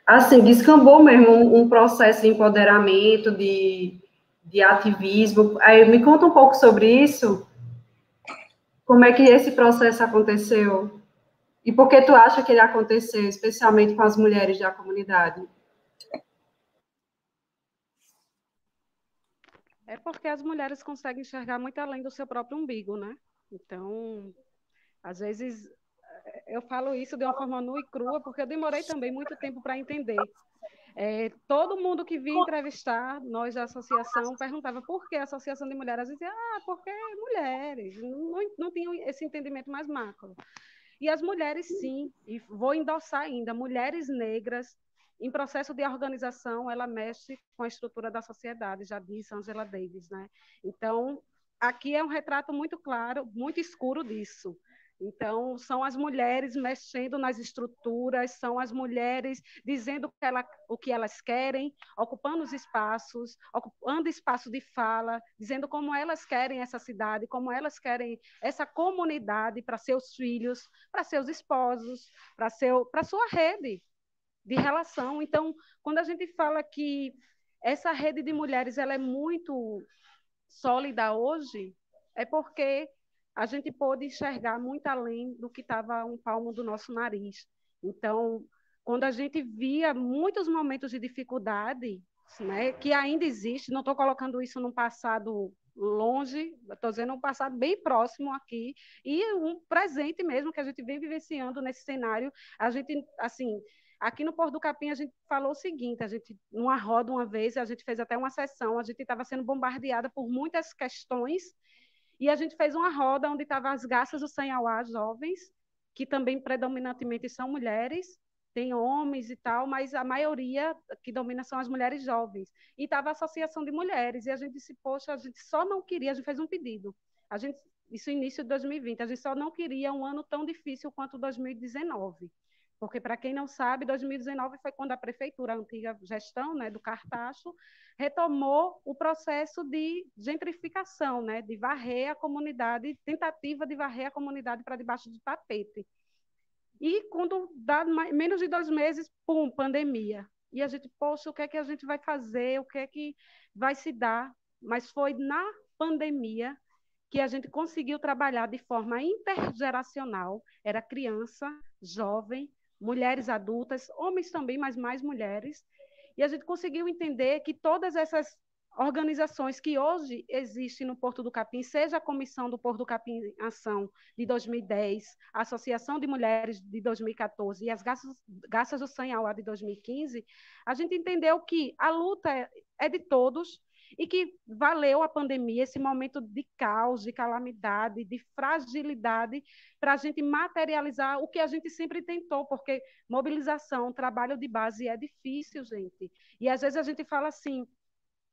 assim, descambou mesmo um, um, processo de empoderamento, de, de ativismo. Aí, me conta um pouco sobre isso, como é que esse processo aconteceu? E por que tu acha que ele aconteceu, especialmente com as mulheres da comunidade? É porque as mulheres conseguem enxergar muito além do seu próprio umbigo, né? Então, às vezes, eh, eu falo isso de uma forma nua e crua, porque eu demorei também muito tempo para entender. É, todo mundo que vinha entrevistar nós da associação perguntava por que a associação de mulheres. Às vezes, ah, porque mulheres. Não, não tinham esse entendimento mais macro. E as mulheres, sim, e vou endossar ainda, mulheres negras em processo de organização, ela mexe com a estrutura da sociedade, já disse Angela Davis, né? Então, aqui é um retrato muito claro, muito escuro disso. Então, são as mulheres mexendo nas estruturas, são as mulheres dizendo ela, o que elas querem, ocupando os espaços, ocupando espaço de fala, dizendo como elas querem essa cidade, como elas querem essa comunidade para seus filhos, para seus esposos, para seu, sua rede de relação. Então, quando a gente fala que essa rede de mulheres ela é muito sólida hoje, é porque a gente pôde enxergar muito além do que estava um palmo do nosso nariz. Então, quando a gente via muitos momentos de dificuldade, né, que ainda existe, não estou colocando isso num passado longe, estou dizendo um passado bem próximo aqui, e um presente mesmo que a gente vem vivenciando nesse cenário, a gente, assim, Aqui no Porto do Capim, a gente falou o seguinte: a gente, numa roda uma vez, a gente fez até uma sessão, a gente estava sendo bombardeada por muitas questões, e a gente fez uma roda onde estavam as garças do Sanhauá jovens, que também predominantemente são mulheres, tem homens e tal, mas a maioria que domina são as mulheres jovens. E estava a Associação de Mulheres, e a gente disse: poxa, a gente só não queria, a gente fez um pedido. A gente, isso início de 2020, a gente só não queria um ano tão difícil quanto 2019 porque, para quem não sabe, 2019 foi quando a prefeitura, a antiga gestão né, do Cartacho, retomou o processo de gentrificação, né, de varrer a comunidade, tentativa de varrer a comunidade para debaixo do tapete. E quando dá menos de dois meses, pum, pandemia. E a gente, poxa, o que é que a gente vai fazer? O que é que vai se dar? Mas foi na pandemia que a gente conseguiu trabalhar de forma intergeracional. Era criança, jovem, mulheres adultas, homens também, mas mais mulheres. E a gente conseguiu entender que todas essas organizações que hoje existem no Porto do Capim, seja a Comissão do Porto do Capim Ação de 2010, a Associação de Mulheres de 2014 e as Garças, do Sanhauá de 2015, a gente entendeu que a luta é de todos, e que valeu a pandemia, esse momento de caos, de calamidade, de fragilidade, para a gente materializar o que a gente sempre tentou, porque mobilização, trabalho de base é difícil, gente. E às vezes a gente fala assim,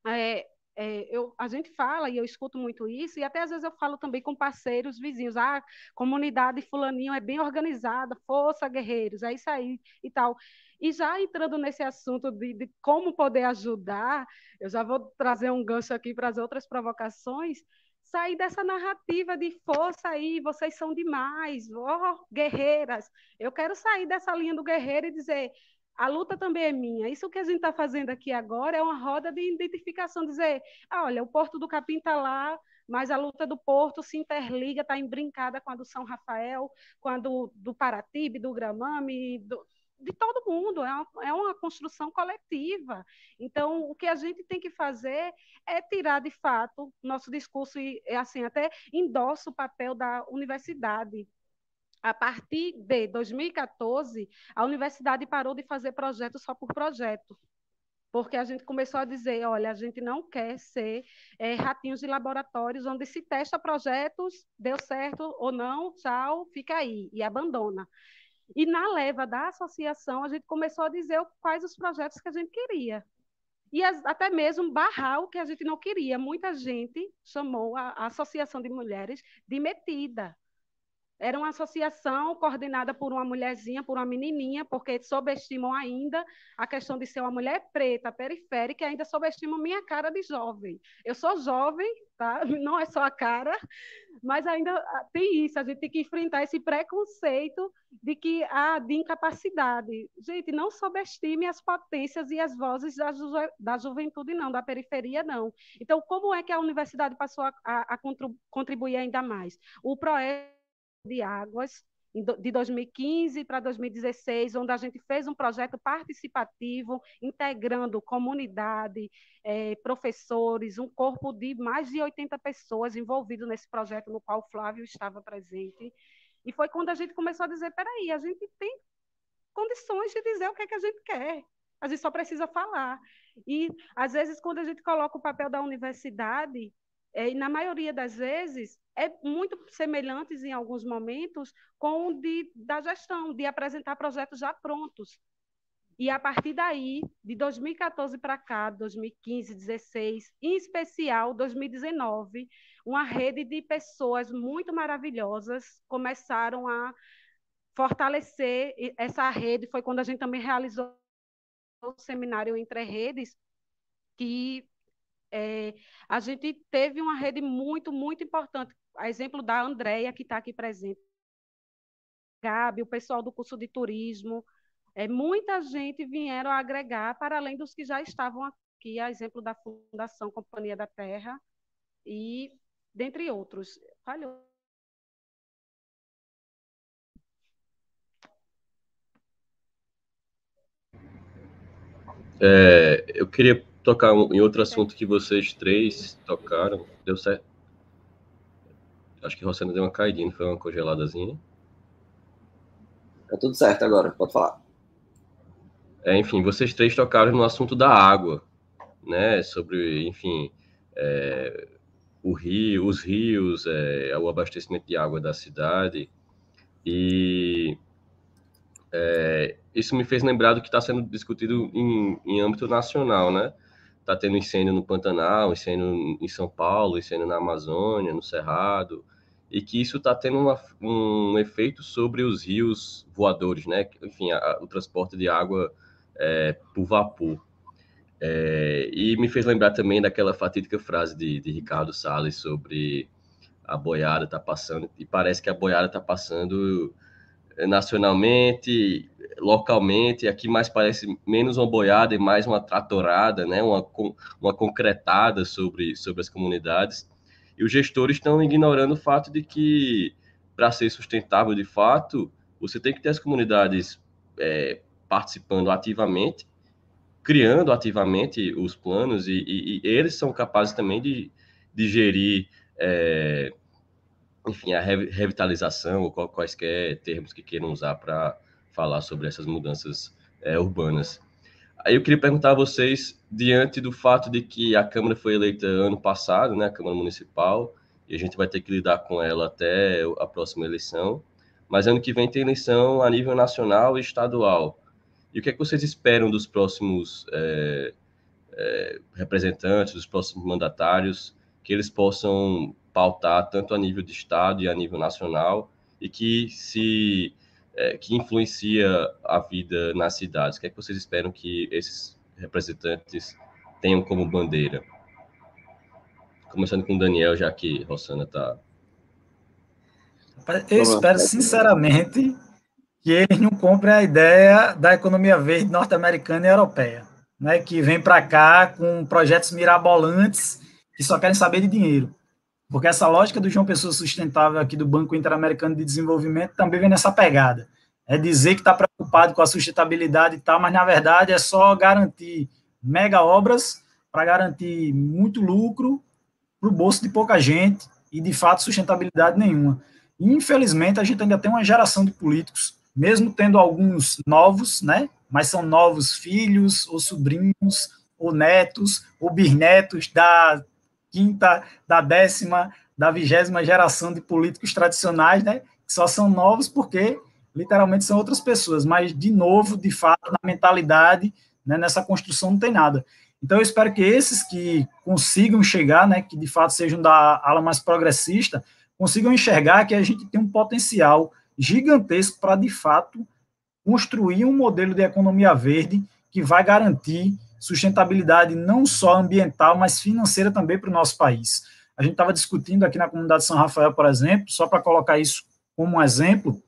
é, é, eu, a gente fala e eu escuto muito isso, e até às vezes eu falo também com parceiros, vizinhos, ah, comunidade fulaninho é bem organizada, força, guerreiros, é isso aí e tal. E já entrando nesse assunto de, de como poder ajudar, eu já vou trazer um gancho aqui para as outras provocações, sair dessa narrativa de força aí, vocês são demais, oh, guerreiras. Eu quero sair dessa linha do guerreiro e dizer, a luta também é minha. Isso que a gente está fazendo aqui agora é uma roda de identificação, dizer, ah, olha, o Porto do Capim está lá, mas a luta do Porto se interliga, está embrincada com a do São Rafael, com a do, do Paratibe, do Gramame, do, de todo mundo, é uma, é uma construção coletiva. Então, o que a gente tem que fazer é tirar, de fato, nosso discurso e, assim, até endossa o papel da universidade. A partir de 2014, a universidade parou de fazer projeto só por projeto porque a gente começou a dizer, olha, a gente não quer ser é, ratinhos de laboratórios onde se testa projetos, deu certo ou não, tchau, fica aí e abandona. E na leva da associação, a gente começou a dizer quais os projetos que a gente queria. E as, até mesmo barrar o que a gente não queria. Muita gente chamou a, a Associação de Mulheres de metida. Era uma associação coordenada por uma mulherzinha, por uma menininha, porque subestimam ainda a questão de ser uma mulher preta, periférica, e ainda subestimam minha cara de jovem. Eu sou jovem, tá? não é só a cara, mas ainda ah, tem isso, a gente tem que enfrentar esse preconceito de que ah, de incapacidade. Gente, não subestime as potências e as vozes da, ju da juventude, não, da periferia, não. Então, como é que a universidade passou a, a, a contribuir ainda mais? O PROE de águas de 2015 para 2016, onde a gente fez um projeto participativo, integrando comunidade, é, professores, um corpo de mais de 80 pessoas envolvido nesse projeto no qual o Flávio estava presente. E foi quando a gente começou a dizer: peraí, a gente tem condições de dizer o que é que a gente quer. A gente só precisa falar. E, às vezes, quando a gente coloca o papel da universidade, e na maioria das vezes, é muito semelhantes em alguns momentos com o de, da gestão, de apresentar projetos já prontos. E a partir daí, de 2014 para cá, 2015, 2016, em especial 2019, uma rede de pessoas muito maravilhosas começaram a fortalecer essa rede. Foi quando a gente também realizou o seminário Entre Redes, que é, a gente teve uma rede muito, muito importante. A exemplo da Andréia, que está aqui presente. Gabi, o pessoal do curso de turismo. É, muita gente vieram agregar, para além dos que já estavam aqui, a exemplo da Fundação Companhia da Terra, e dentre outros. Falhou. É, eu queria tocar em outro assunto que vocês três tocaram. Deu certo? Acho que a Rosana deu uma caidinha, foi uma congeladazinha. Tá tudo certo agora, pode falar. É, enfim, vocês três tocaram no assunto da água, né? Sobre, enfim, é, o rio, os rios, é, o abastecimento de água da cidade. E é, isso me fez lembrar do que está sendo discutido em, em âmbito nacional, né? Está tendo incêndio no Pantanal, incêndio em São Paulo, incêndio na Amazônia, no Cerrado, e que isso está tendo uma, um efeito sobre os rios voadores, né? Enfim, a, o transporte de água é, por vapor. É, e me fez lembrar também daquela fatídica frase de, de Ricardo Salles sobre a boiada tá passando, e parece que a boiada tá passando nacionalmente, localmente, aqui mais parece menos uma boiada e mais uma tratorada, né? uma, uma concretada sobre, sobre as comunidades. E os gestores estão ignorando o fato de que, para ser sustentável de fato, você tem que ter as comunidades é, participando ativamente, criando ativamente os planos, e, e, e, eles são capazes também de, de gerir. É, enfim, a revitalização, ou quaisquer termos que queiram usar para falar sobre essas mudanças é, urbanas. Aí eu queria perguntar a vocês, diante do fato de que a Câmara foi eleita ano passado, né, a Câmara Municipal, e a gente vai ter que lidar com ela até a próxima eleição, mas ano que vem tem eleição a nível nacional e estadual. E o que é que vocês esperam dos próximos é, é, representantes, dos próximos mandatários, que eles possam pautar tanto a nível de estado e a nível nacional e que se é, que influencia a vida nas cidades. O que é que vocês esperam que esses representantes tenham como bandeira? Começando com o Daniel, já que Rosana está. Eu espero sinceramente que eles não comprem a ideia da economia verde norte-americana e europeia, né, que vem para cá com projetos mirabolantes que só querem saber de dinheiro. Porque essa lógica do João Pessoa Sustentável aqui do Banco Interamericano de Desenvolvimento também vem nessa pegada. É dizer que está preocupado com a sustentabilidade e tal, mas na verdade é só garantir mega obras para garantir muito lucro para o bolso de pouca gente e de fato sustentabilidade nenhuma. Infelizmente a gente ainda tem uma geração de políticos, mesmo tendo alguns novos, né? Mas são novos filhos ou sobrinhos ou netos ou bisnetos da quinta, da décima, da vigésima geração de políticos tradicionais, né? Que só são novos porque literalmente são outras pessoas, mas de novo, de fato, na mentalidade, né, nessa construção não tem nada. Então eu espero que esses que consigam chegar, né, que de fato sejam da ala mais progressista, consigam enxergar que a gente tem um potencial gigantesco para de fato construir um modelo de economia verde que vai garantir sustentabilidade não só ambiental, mas financeira também para o nosso país. A gente estava discutindo aqui na comunidade São Rafael, por exemplo, só para colocar isso como um exemplo,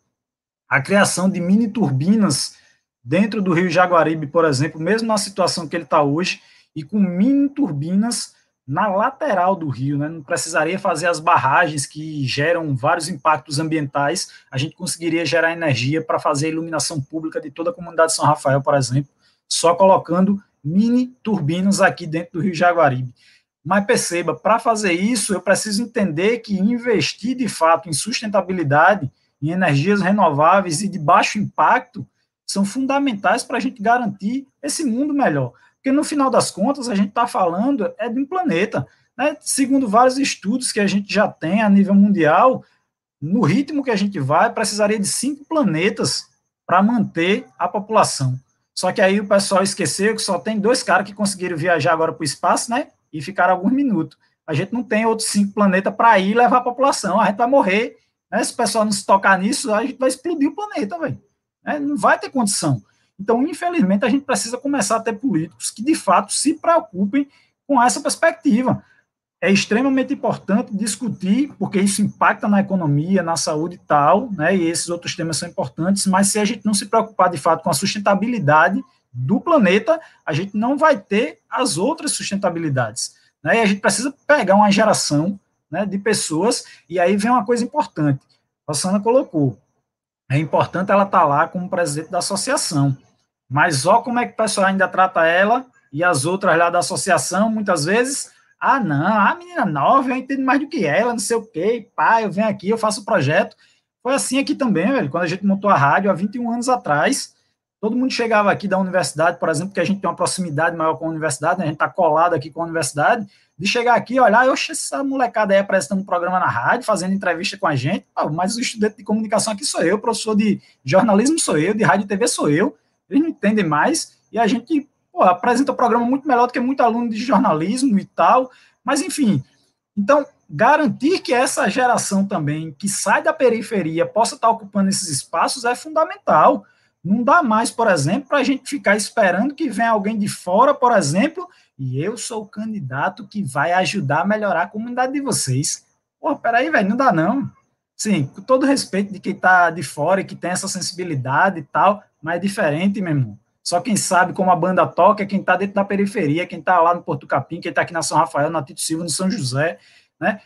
a criação de mini turbinas dentro do Rio Jaguaribe, por exemplo, mesmo na situação que ele está hoje, e com mini turbinas na lateral do rio, né? não precisaria fazer as barragens que geram vários impactos ambientais, a gente conseguiria gerar energia para fazer a iluminação pública de toda a comunidade de São Rafael, por exemplo, só colocando mini turbinas aqui dentro do Rio Jaguaribe. Mas perceba, para fazer isso, eu preciso entender que investir de fato em sustentabilidade, em energias renováveis e de baixo impacto são fundamentais para a gente garantir esse mundo melhor. Porque no final das contas, a gente está falando é de um planeta. Né? Segundo vários estudos que a gente já tem a nível mundial, no ritmo que a gente vai, precisaria de cinco planetas para manter a população. Só que aí o pessoal esqueceu que só tem dois caras que conseguiram viajar agora para o espaço, né? E ficaram alguns minutos. A gente não tem outros cinco planetas para ir levar a população. A gente vai morrer. Né? Se o pessoal não se tocar nisso, a gente vai explodir o planeta, velho. Né? Não vai ter condição. Então, infelizmente, a gente precisa começar a ter políticos que, de fato, se preocupem com essa perspectiva. É extremamente importante discutir, porque isso impacta na economia, na saúde e tal, né, e esses outros temas são importantes, mas se a gente não se preocupar, de fato, com a sustentabilidade do planeta, a gente não vai ter as outras sustentabilidades. Né, e a gente precisa pegar uma geração né, de pessoas, e aí vem uma coisa importante. A Sana colocou, é importante ela estar tá lá como presidente da associação. Mas ó como é que o pessoal ainda trata ela e as outras lá da associação, muitas vezes, ah, não, a menina nova, eu entendo mais do que ela, não sei o quê, pai, eu venho aqui, eu faço o projeto. Foi assim aqui também, velho, quando a gente montou a rádio há 21 anos atrás, todo mundo chegava aqui da universidade, por exemplo, que a gente tem uma proximidade maior com a universidade, né, a gente está colado aqui com a universidade, de chegar aqui e olhar, oxe, essa molecada aí apresentando um programa na rádio, fazendo entrevista com a gente, mas o estudante de comunicação aqui sou eu, professor de jornalismo sou eu, de rádio e TV sou eu, eles não entendem mais, e a gente pô, apresenta o programa muito melhor do que muito aluno de jornalismo e tal, mas enfim, então, garantir que essa geração também, que sai da periferia, possa estar ocupando esses espaços é fundamental, não dá mais, por exemplo, para a gente ficar esperando que venha alguém de fora, por exemplo, e eu sou o candidato que vai ajudar a melhorar a comunidade de vocês. Pô, peraí, velho, não dá não. Sim, com todo respeito de quem está de fora e que tem essa sensibilidade e tal, mas é diferente, meu irmão. Só quem sabe como a banda toca é quem está dentro da periferia, quem está lá no Porto Capim, quem está aqui na São Rafael, na Tito Silva, no São José, né?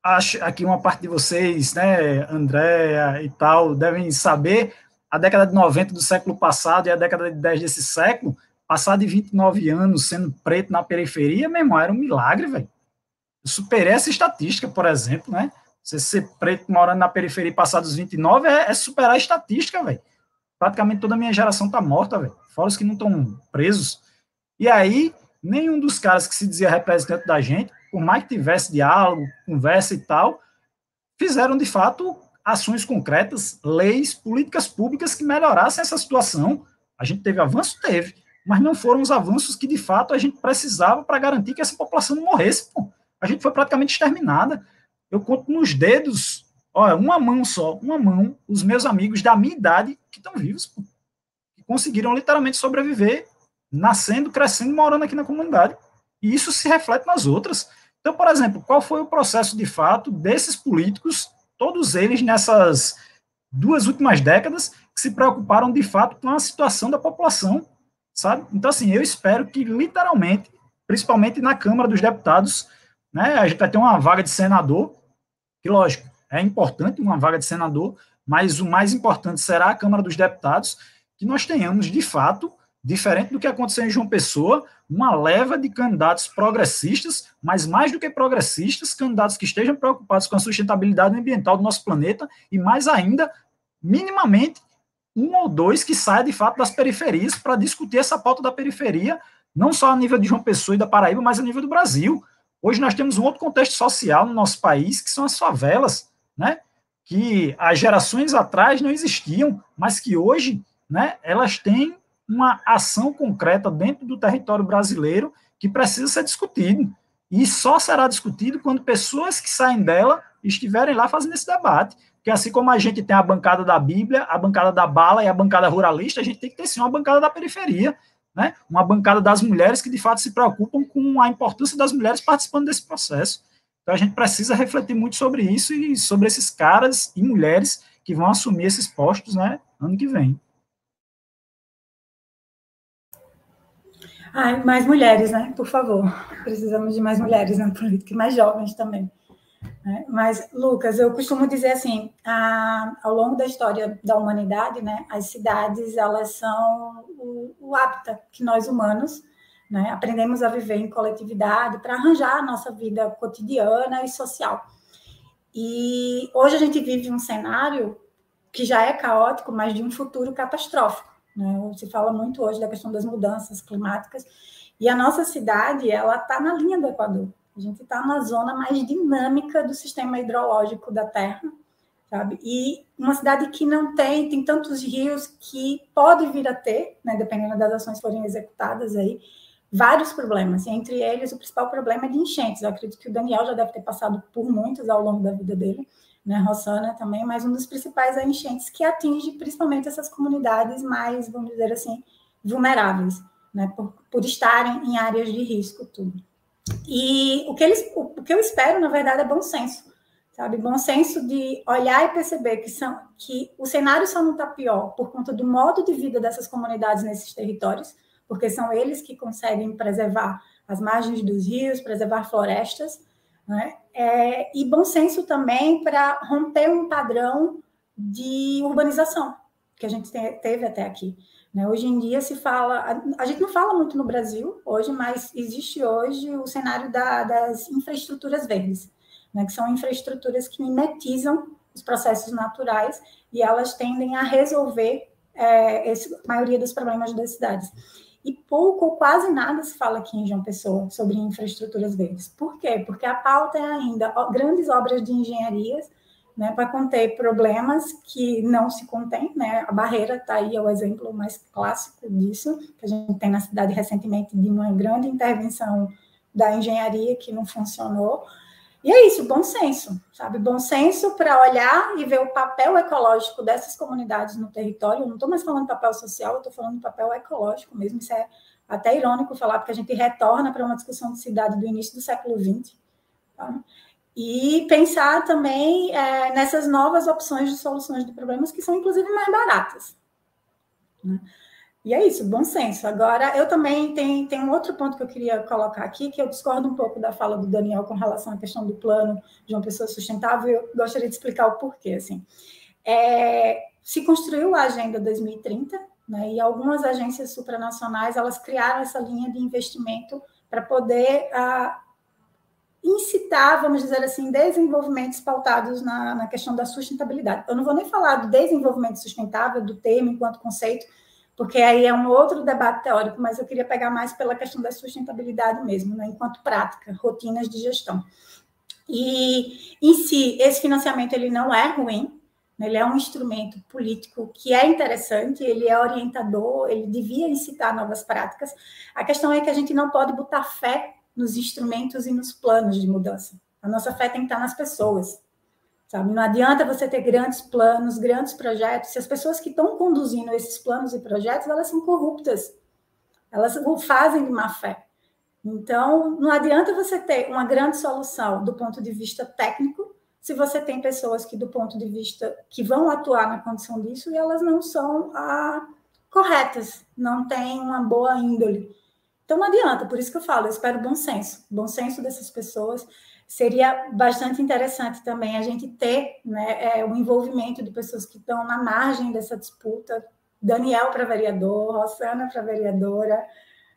Acho aqui uma parte de vocês, né, Andréa e tal, devem saber a década de 90 do século passado e a década de 10 desse século, passar de 29 anos sendo preto na periferia, meu irmão, era um milagre, velho. Eu superei essa estatística, por exemplo, né? Você ser preto morando na periferia e passar dos 29 é, é superar a estatística, velho. Praticamente toda a minha geração tá morta, velho. Fora os que não estão presos. E aí, nenhum dos caras que se dizia representante da gente, por mais que tivesse diálogo, conversa e tal, fizeram de fato ações concretas, leis, políticas públicas que melhorassem essa situação. A gente teve avanço? Teve. Mas não foram os avanços que, de fato, a gente precisava para garantir que essa população não morresse. Pô. A gente foi praticamente exterminada. Eu conto nos dedos, olha, uma mão só, uma mão, os meus amigos da minha idade que estão vivos, pô, conseguiram literalmente sobreviver, nascendo, crescendo, morando aqui na comunidade. E isso se reflete nas outras. Então, por exemplo, qual foi o processo de fato desses políticos, todos eles nessas duas últimas décadas, que se preocuparam de fato com a situação da população, sabe? Então, assim, eu espero que literalmente, principalmente na Câmara dos Deputados, né? A gente vai ter uma vaga de senador, que lógico, é importante uma vaga de senador, mas o mais importante será a Câmara dos Deputados, que nós tenhamos, de fato, diferente do que aconteceu em João Pessoa, uma leva de candidatos progressistas, mas mais do que progressistas, candidatos que estejam preocupados com a sustentabilidade ambiental do nosso planeta e, mais ainda, minimamente, um ou dois que saia de fato das periferias para discutir essa pauta da periferia, não só a nível de João Pessoa e da Paraíba, mas a nível do Brasil. Hoje nós temos um outro contexto social no nosso país, que são as favelas, né? que há gerações atrás não existiam, mas que hoje né, elas têm uma ação concreta dentro do território brasileiro que precisa ser discutido. E só será discutido quando pessoas que saem dela estiverem lá fazendo esse debate. Porque assim como a gente tem a bancada da Bíblia, a bancada da bala e a bancada ruralista, a gente tem que ter sim uma bancada da periferia, né? uma bancada das mulheres que de fato se preocupam com a importância das mulheres participando desse processo. Então a gente precisa refletir muito sobre isso e sobre esses caras e mulheres que vão assumir esses postos né, ano que vem. Ai, mais mulheres, né? Por favor. Precisamos de mais mulheres na política, mais jovens também. Né? Mas, Lucas, eu costumo dizer assim, a, ao longo da história da humanidade, né, as cidades elas são o, o hábitat que nós humanos né, aprendemos a viver em coletividade para arranjar a nossa vida cotidiana e social. E hoje a gente vive um cenário que já é caótico, mas de um futuro catastrófico. Né? Se fala muito hoje da questão das mudanças climáticas e a nossa cidade ela está na linha do Equador. A gente está na zona mais dinâmica do sistema hidrológico da Terra, sabe? E uma cidade que não tem, tem tantos rios que pode vir a ter, né, dependendo das ações que forem executadas aí, vários problemas. Entre eles, o principal problema é de enchentes. Eu acredito que o Daniel já deve ter passado por muitos ao longo da vida dele, né? Rossana também, mas um dos principais é enchentes que atinge principalmente essas comunidades mais, vamos dizer assim, vulneráveis, né? Por, por estarem em áreas de risco, tudo. E o que, eles, o, que eu espero, na verdade, é bom senso, sabe? Bom senso de olhar e perceber que, são, que o cenário só não está pior por conta do modo de vida dessas comunidades nesses territórios, porque são eles que conseguem preservar as margens dos rios, preservar florestas, né? É, e bom senso também para romper um padrão de urbanização que a gente teve até aqui. Né? Hoje em dia se fala, a, a, gente não fala muito no Brasil hoje, mas existe hoje o cenário da, das infraestruturas verdes, né? que são infraestruturas que mimetizam os processos naturais e elas tendem a resolver é, a maioria dos problemas das cidades. E pouco ou quase nada se fala aqui em João Pessoa sobre infraestruturas verdes. Por quê? Porque a pauta é ainda grandes obras de engenharias né, para conter problemas que não se contém, né? A barreira está aí, é o exemplo mais clássico disso, que a gente tem na cidade recentemente de uma grande intervenção da engenharia que não funcionou. E é isso, bom senso, sabe? Bom senso para olhar e ver o papel ecológico dessas comunidades no território. Eu não estou mais falando papel social, eu estou falando papel ecológico mesmo. Isso é até irônico falar, porque a gente retorna para uma discussão de cidade do início do século XX. Tá? E pensar também é, nessas novas opções de soluções de problemas que são, inclusive, mais baratas. Né? E é isso, bom senso. Agora, eu também tenho, tenho um outro ponto que eu queria colocar aqui, que eu discordo um pouco da fala do Daniel com relação à questão do plano de uma pessoa sustentável, e eu gostaria de explicar o porquê. Assim. É, se construiu a Agenda 2030, né, e algumas agências supranacionais elas criaram essa linha de investimento para poder a, incitar, vamos dizer assim, desenvolvimentos pautados na, na questão da sustentabilidade. Eu não vou nem falar do desenvolvimento sustentável, do termo enquanto conceito, porque aí é um outro debate teórico, mas eu queria pegar mais pela questão da sustentabilidade mesmo, né, enquanto prática, rotinas de gestão. E, em si, esse financiamento ele não é ruim, né, ele é um instrumento político que é interessante, ele é orientador, ele devia incitar novas práticas. A questão é que a gente não pode botar fé nos instrumentos e nos planos de mudança. A nossa fé tem que estar nas pessoas. Sabe? Não adianta você ter grandes planos, grandes projetos, se as pessoas que estão conduzindo esses planos e projetos, elas são corruptas. Elas o fazem de má fé. Então, não adianta você ter uma grande solução do ponto de vista técnico, se você tem pessoas que, do ponto de vista que vão atuar na condição disso, e elas não são corretas, não têm uma boa índole. Então não adianta, por isso que eu falo, eu espero bom senso, bom senso dessas pessoas. Seria bastante interessante também a gente ter né, é, o envolvimento de pessoas que estão na margem dessa disputa. Daniel para vereador, Rossana para vereadora.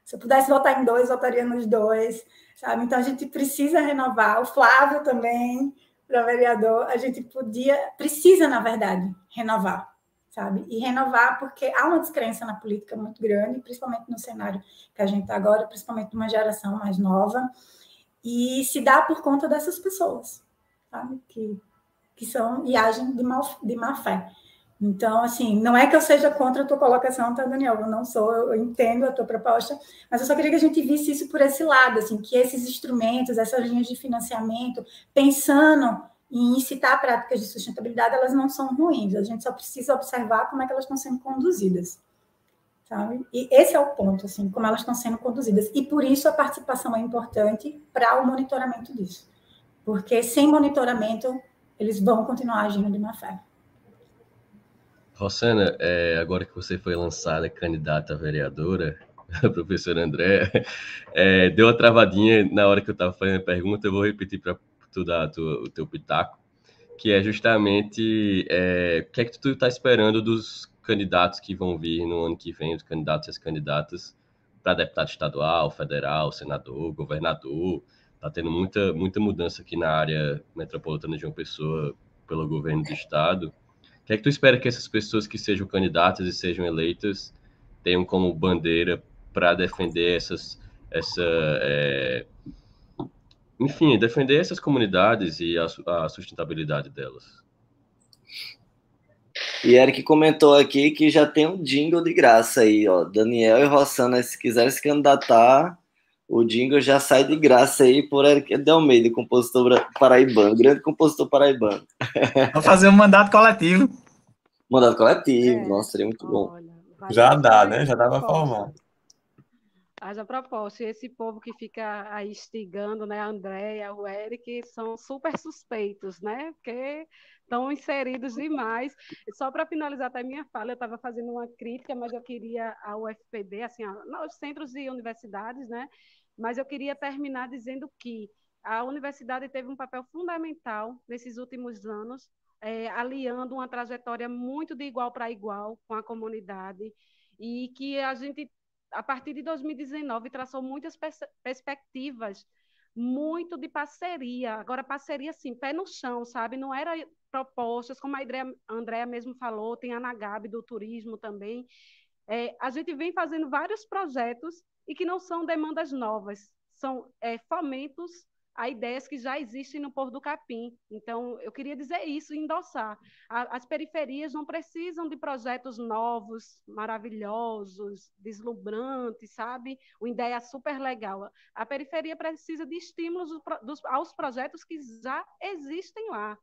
Se eu pudesse votar em dois, votaria nos dois, sabe? Então a gente precisa renovar. O Flávio também para vereador, a gente podia, precisa, na verdade, renovar sabe? E renovar, porque há uma descrença na política muito grande, principalmente no cenário que a gente está agora, principalmente numa geração mais nova, e se dá por conta dessas pessoas, sabe? Que, que são e agem de, mal, de má fé. Então, assim, não é que eu seja contra a tua colocação, tá, Daniel? Eu não sou, eu entendo a tua proposta, mas eu só queria que a gente visse isso por esse lado, assim, que esses instrumentos, essas linhas de financiamento, pensando e incitar práticas de sustentabilidade, elas não são ruins, a gente só precisa observar como é que elas estão sendo conduzidas. Sabe? E esse é o ponto, assim, como elas estão sendo conduzidas. E por isso a participação é importante para o monitoramento disso. Porque sem monitoramento, eles vão continuar agindo de má fé. Rosana, é, agora que você foi lançada candidata a vereadora, professor André, é, deu uma travadinha na hora que eu estava fazendo a pergunta, eu vou repetir para tu dar tu, o teu pitaco, que é justamente é, o que é que tu está esperando dos candidatos que vão vir no ano que vem, os candidatos e as candidatas para deputado estadual, federal, senador, governador. Está tendo muita, muita mudança aqui na área metropolitana de uma pessoa pelo governo do estado. O que é que tu espera que essas pessoas que sejam candidatas e sejam eleitas tenham como bandeira para defender essas, essa, é, enfim, defender essas comunidades e a, a sustentabilidade delas? E Eric comentou aqui que já tem um jingle de graça aí, ó. Daniel e Rossana, se quiserem se candidatar, o jingle já sai de graça aí por Eric de Almeida, compositor paraibano, grande compositor paraibano. Vamos fazer um mandato coletivo. Mandato coletivo, é, nossa, seria muito bom. já dá, né? Já dá pra formar. Haja propósito, esse povo que fica aí instigando, né, a Andréia, o Eric, são super suspeitos, né? Porque estão inseridos demais. Só para finalizar até minha fala, eu estava fazendo uma crítica, mas eu queria a UFPB, assim, os centros e universidades, né? Mas eu queria terminar dizendo que a universidade teve um papel fundamental nesses últimos anos, é, aliando uma trajetória muito de igual para igual com a comunidade, e que a gente, a partir de 2019, traçou muitas pers perspectivas muito de parceria. Agora, parceria, assim, pé no chão, sabe? Não era propostas, como a Andréa mesmo falou, tem a Nagab do turismo também. É, a gente vem fazendo vários projetos e que não são demandas novas, são é, fomentos a ideias que já existem no Porto do Capim. Então, eu queria dizer isso, endossar. A, as periferias não precisam de projetos novos, maravilhosos, deslumbrantes, sabe? Uma ideia super legal. A periferia precisa de estímulos dos, aos projetos que já existem lá.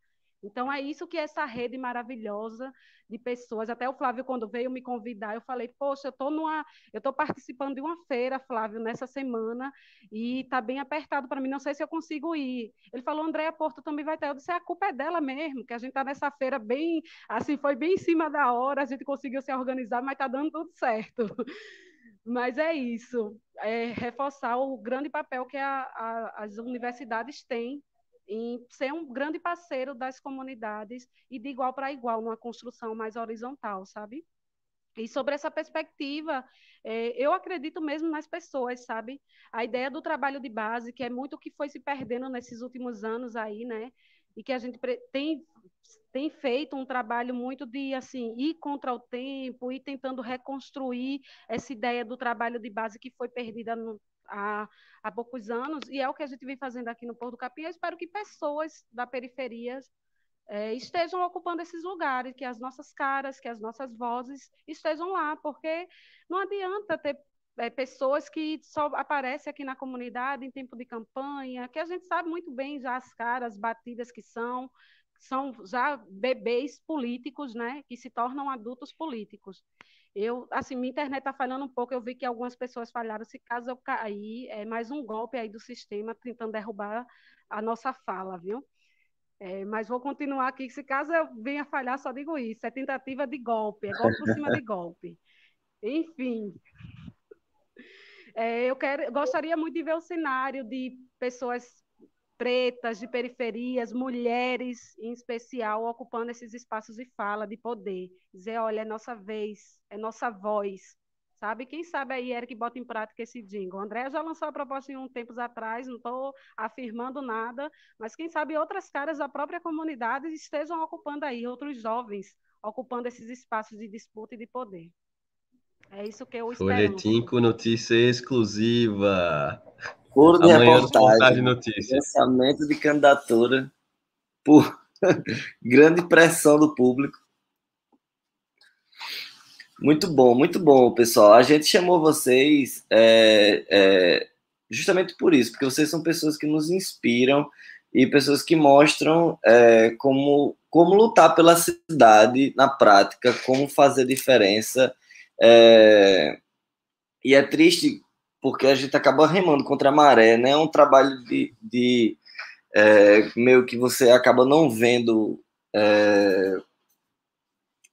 Então, é isso que essa rede maravilhosa de pessoas. Até o Flávio, quando veio me convidar, eu falei, poxa, eu estou numa. Eu estou participando de uma feira, Flávio, nessa semana, e está bem apertado para mim, não sei se eu consigo ir. Ele falou, Andréa Porto também vai ter. Eu disse, a culpa é dela mesmo, que a gente está nessa feira bem, assim, foi bem em cima da hora, a gente conseguiu se organizar, mas está dando tudo certo. Mas é isso, é reforçar o grande papel que a, a, as universidades têm em ser um grande parceiro das comunidades e de igual para igual, numa construção mais horizontal, sabe? E sobre essa perspectiva, é, eu acredito mesmo nas pessoas, sabe? A ideia do trabalho de base, que é muito o que foi se perdendo nesses últimos anos aí, né? E que a gente tem, tem feito um trabalho muito de, assim, ir contra o tempo, ir tentando reconstruir essa ideia do trabalho de base que foi perdida no, há, há poucos anos, e é o que a gente vem fazendo aqui no Porto do Capim. Eu espero que pessoas da periferia é, estejam ocupando esses lugares, que as nossas caras, que as nossas vozes estejam lá, porque não adianta ter é, pessoas que só aparecem aqui na comunidade em tempo de campanha, que a gente sabe muito bem já as caras batidas que são, são já bebês políticos, né, que se tornam adultos políticos. Eu, assim, minha internet está falhando um pouco, eu vi que algumas pessoas falharam, se caso eu cair, é mais um golpe aí do sistema tentando derrubar a nossa fala, viu? É, mas vou continuar aqui, se caso eu venha falhar, só digo isso, é tentativa de golpe, é golpe por cima de golpe. Enfim, é, eu quero, gostaria muito de ver o cenário de pessoas pretas, de periferias, mulheres em especial, ocupando esses espaços de fala, de poder. Dizer, olha, é nossa vez, é nossa voz, sabe? Quem sabe aí, Eric, bota em prática esse jingle. André já lançou a proposta em um tempos atrás, não estou afirmando nada, mas quem sabe outras caras da própria comunidade estejam ocupando aí, outros jovens, ocupando esses espaços de disputa e de poder. É isso que eu espero. Folhetim com notícia exclusiva. Foro de Amanhã reportagem, notícia. lançamento de candidatura por grande pressão do público. Muito bom, muito bom, pessoal. A gente chamou vocês é, é, justamente por isso, porque vocês são pessoas que nos inspiram e pessoas que mostram é, como, como lutar pela cidade na prática, como fazer diferença. É, e é triste porque a gente acaba remando contra a maré, né? É um trabalho de, de é, meio que você acaba não vendo é,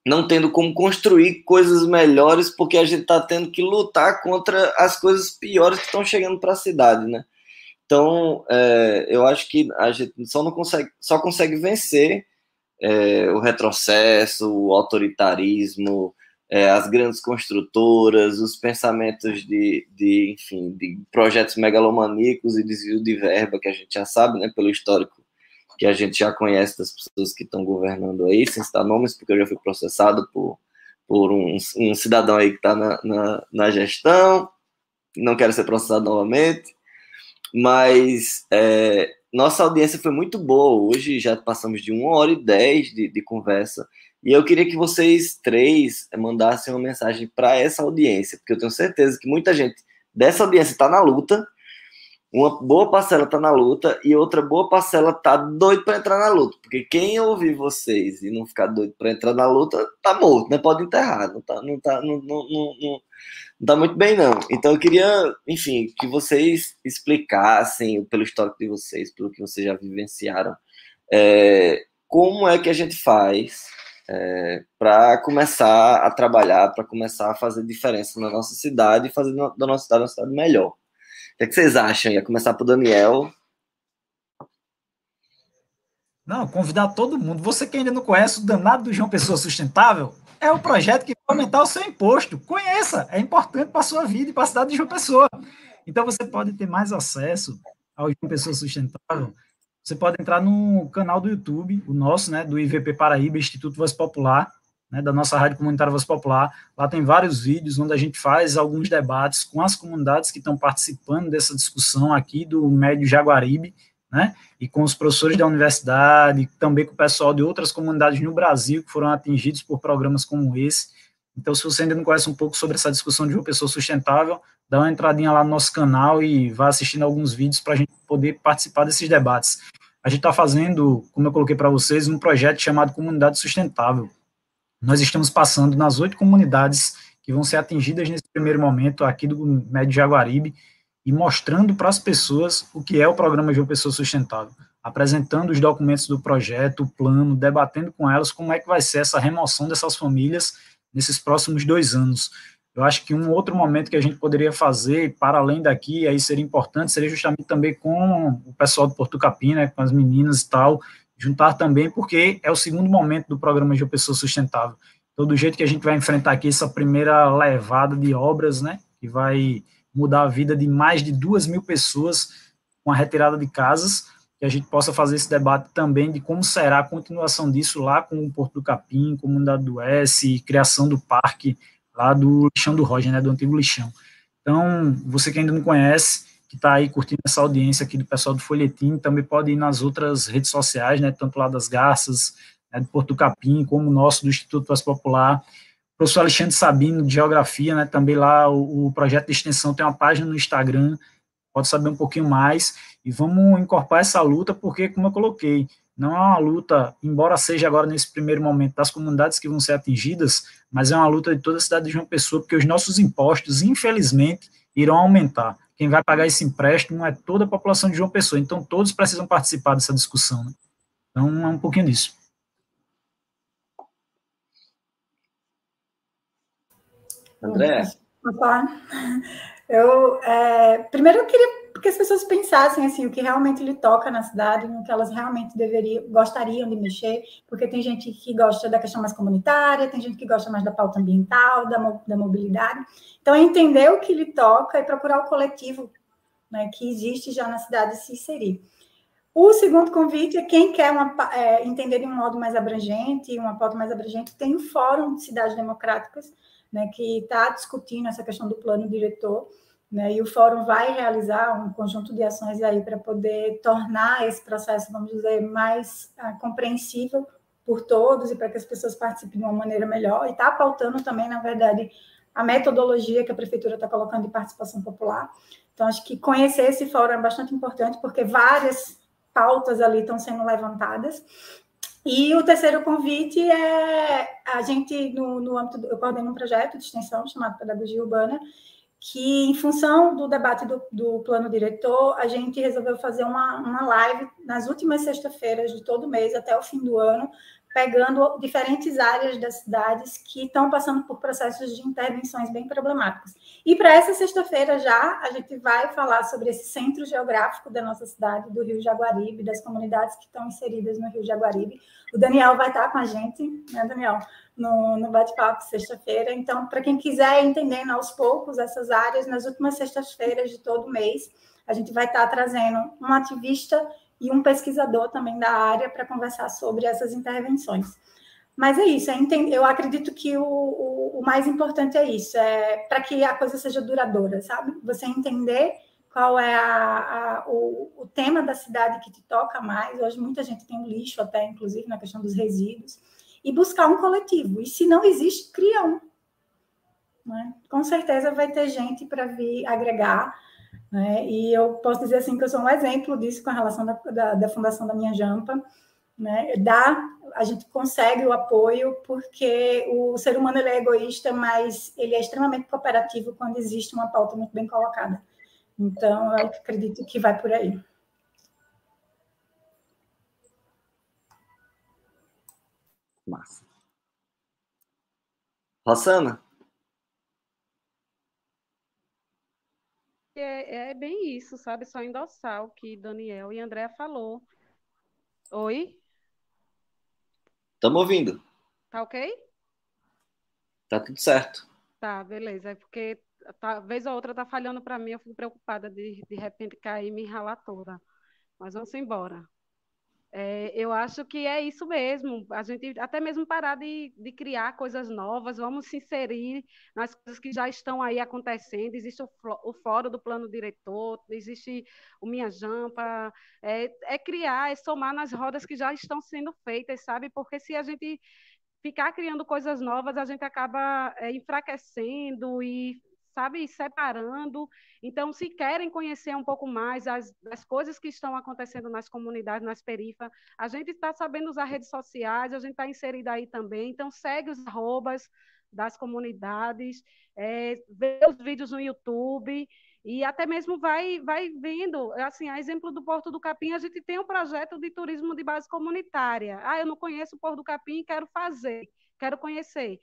não tendo como construir coisas melhores, porque a gente está tendo que lutar contra as coisas piores que estão chegando para a cidade, né? Então, é, eu acho que a gente só não consegue, só consegue vencer é, o retrocesso, o autoritarismo, é, as grandes construtoras, os pensamentos de, de, enfim, de projetos megalomaníacos e desvio de verba que a gente já sabe, né, pelo histórico que a gente já conhece das pessoas que estão governando aí, sem citar nomes, porque eu já fui processado por, por um, um cidadão aí que está na, na, na, gestão, não quero ser processado novamente, mas é, nossa audiência foi muito boa hoje, já passamos de uma hora e dez de, de conversa, e eu queria que vocês três mandassem uma mensagem para essa audiência, porque eu tenho certeza que muita gente dessa audiência está na luta, uma boa parcela tá na luta e outra boa parcela tá doido para entrar na luta. Porque quem ouvir vocês e não ficar doido para entrar na luta, tá morto, né? Pode enterrar, não tá, não tá, não, não, não, não, tá muito bem, não. Então eu queria, enfim, que vocês explicassem, pelo histórico de vocês, pelo que vocês já vivenciaram, é, como é que a gente faz é, para começar a trabalhar, para começar a fazer diferença na nossa cidade e fazer da nossa cidade uma cidade melhor que, é que vocês acham? Ia começar por Daniel. Não, convidar todo mundo. Você que ainda não conhece o danado do João Pessoa Sustentável, é o projeto que vai aumentar o seu imposto. Conheça, é importante para a sua vida e para a cidade de João Pessoa. Então você pode ter mais acesso ao João Pessoa Sustentável. Você pode entrar no canal do YouTube, o nosso, né, do IVP Paraíba, Instituto Voz Popular, né, da nossa Rádio Comunitária Voz Popular. Lá tem vários vídeos onde a gente faz alguns debates com as comunidades que estão participando dessa discussão aqui do Médio Jaguaribe, né, e com os professores da universidade, também com o pessoal de outras comunidades no Brasil que foram atingidos por programas como esse. Então, se você ainda não conhece um pouco sobre essa discussão de uma pessoa sustentável, dá uma entradinha lá no nosso canal e vá assistindo alguns vídeos para a gente poder participar desses debates. A gente está fazendo, como eu coloquei para vocês, um projeto chamado Comunidade Sustentável, nós estamos passando nas oito comunidades que vão ser atingidas nesse primeiro momento aqui do Médio Jaguaribe e mostrando para as pessoas o que é o programa de pessoa sustentável, apresentando os documentos do projeto, o plano, debatendo com elas como é que vai ser essa remoção dessas famílias nesses próximos dois anos. Eu acho que um outro momento que a gente poderia fazer, para além daqui, aí seria importante, seria justamente também com o pessoal do Porto Capim, né, com as meninas e tal, juntar também, porque é o segundo momento do programa de pessoa sustentável. Então, do jeito que a gente vai enfrentar aqui essa primeira levada de obras, né, que vai mudar a vida de mais de duas mil pessoas com a retirada de casas, que a gente possa fazer esse debate também de como será a continuação disso lá com o Porto do Capim, Comunidade do S, criação do parque lá do Lixão do Roger, né, do antigo Lixão. Então, você que ainda não conhece, que está aí curtindo essa audiência aqui do pessoal do Folhetim, também pode ir nas outras redes sociais, né, tanto lá das Garças, né, do Porto Capim, como o nosso do Instituto Voz Popular. O professor Alexandre Sabino, de Geografia, né, também lá o, o, projeto de extensão tem uma página no Instagram, pode saber um pouquinho mais, e vamos incorporar essa luta, porque, como eu coloquei, não é uma luta, embora seja agora nesse primeiro momento das comunidades que vão ser atingidas, mas é uma luta de toda a cidade de João Pessoa, porque os nossos impostos, infelizmente, irão aumentar quem vai pagar esse empréstimo é toda a população de João Pessoa. Então, todos precisam participar dessa discussão. Né? Então, é um pouquinho disso. André? Eu, é, primeiro, eu queria que as pessoas pensassem assim, o que realmente lhe toca na cidade, no que elas realmente deveriam, gostariam de mexer, porque tem gente que gosta da questão mais comunitária, tem gente que gosta mais da pauta ambiental, da, da mobilidade. Então, é entender o que lhe toca e procurar o coletivo né, que existe já na cidade se inserir. O segundo convite é quem quer uma, é, entender de um modo mais abrangente, uma pauta mais abrangente, tem o Fórum de Cidades Democráticas, né, que está discutindo essa questão do plano diretor, né? E o fórum vai realizar um conjunto de ações aí para poder tornar esse processo, vamos dizer, mais ah, compreensível por todos e para que as pessoas participem de uma maneira melhor. E está pautando também, na verdade, a metodologia que a prefeitura está colocando de participação popular. Então, acho que conhecer esse fórum é bastante importante, porque várias pautas ali estão sendo levantadas. E o terceiro convite é a gente, no, no âmbito, eu coordeno um projeto de extensão chamado Pedagogia Urbana, que, em função do debate do, do, plano diretor, a gente resolveu fazer uma, uma live nas últimas sexta-feiras de todo mês, até o fim do ano, pegando diferentes áreas das cidades que estão passando por processos de intervenções bem problemáticos. E para essa sexta-feira já, a gente vai falar sobre esse centro geográfico da nossa cidade, do Rio Jaguaribe, das comunidades que estão inseridas no Rio Jaguaribe. O Daniel vai estar com a gente, né, Daniel, no, no bate-papo sexta-feira. Então, para quem quiser entendendo aos poucos essas áreas, nas últimas sextas-feiras de todo mês, a gente vai estar trazendo um ativista e um pesquisador também da área para conversar sobre essas intervenções. Mas é isso, é entender, eu acredito que o, o, o, mais importante é isso, é para que a coisa seja duradoura, sabe? Você entender qual é a, a, o, o, tema da cidade que te toca mais. Hoje muita gente tem lixo até, inclusive, na questão dos resíduos, e buscar um coletivo. E se não existe, cria um. Né? Com certeza vai ter gente para vir agregar né? E eu posso dizer assim que eu sou um exemplo disso com a relação da, da, da fundação da minha Jampa. Né? Dá, a gente consegue o apoio porque o ser humano ele é egoísta, mas ele é extremamente cooperativo quando existe uma pauta muito bem colocada. Então, eu acredito que vai por aí. Massa. Rossana? É, é bem isso, sabe? Só endossar o que Daniel e André falou. Oi? Estamos ouvindo. Tá ok? Tá tudo certo. Tá, beleza. É porque talvez a outra tá falhando para mim, eu fico preocupada de de repente cair e me ralar toda. Mas vamos embora. É, eu acho que é isso mesmo. A gente até mesmo parar de, de criar coisas novas, vamos se inserir nas coisas que já estão aí acontecendo. Existe o, o fórum do plano diretor, existe o Minha Jampa. É, é criar, é somar nas rodas que já estão sendo feitas, sabe? Porque se a gente ficar criando coisas novas, a gente acaba é, enfraquecendo e sabe, separando. Então, se querem conhecer um pouco mais as, as coisas que estão acontecendo nas comunidades, nas perifas, a gente está sabendo usar redes sociais, a gente está inserido aí também. Então, segue os arrobas das comunidades, é, vê os vídeos no YouTube e até mesmo vai, vai vendo, assim, a exemplo do Porto do Capim, a gente tem um projeto de turismo de base comunitária. Ah, eu não conheço o Porto do Capim, quero fazer, quero conhecer.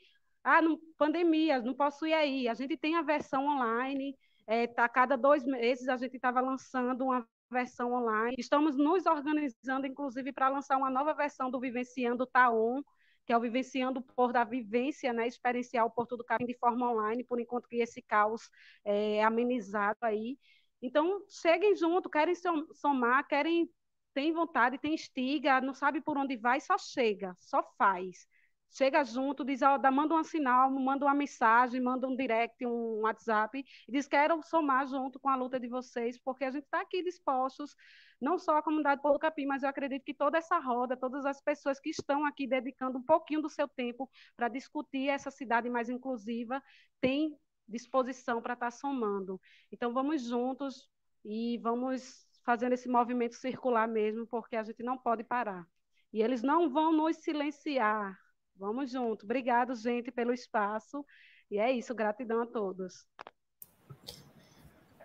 Ah, não, pandemia, não posso ir aí. A gente tem a versão online, é, tá, cada dois meses a gente estava lançando uma versão online. Estamos nos organizando, inclusive, para lançar uma nova versão do Vivenciando Taon, que é o Vivenciando por da Vivência, né, experienciar o Porto do Capim de forma online, por enquanto que esse caos é amenizado aí. Então, cheguem junto, querem somar, querem, tem vontade, tem estiga, não sabe por onde vai, só chega, só faz chega junto, diz, ó, manda um sinal, manda uma mensagem, manda um direct, um WhatsApp, e diz, quero somar junto com a luta de vocês, porque a gente está aqui dispostos, não só a comunidade Polo Capim, mas eu acredito que toda essa roda, todas as pessoas que estão aqui dedicando um pouquinho do seu tempo para discutir essa cidade mais inclusiva, têm disposição para estar tá somando. Então, vamos juntos e vamos fazendo esse movimento circular mesmo, porque a gente não pode parar. E eles não vão nos silenciar, Vamos junto. Obrigado, gente, pelo espaço. E é isso, gratidão a todos.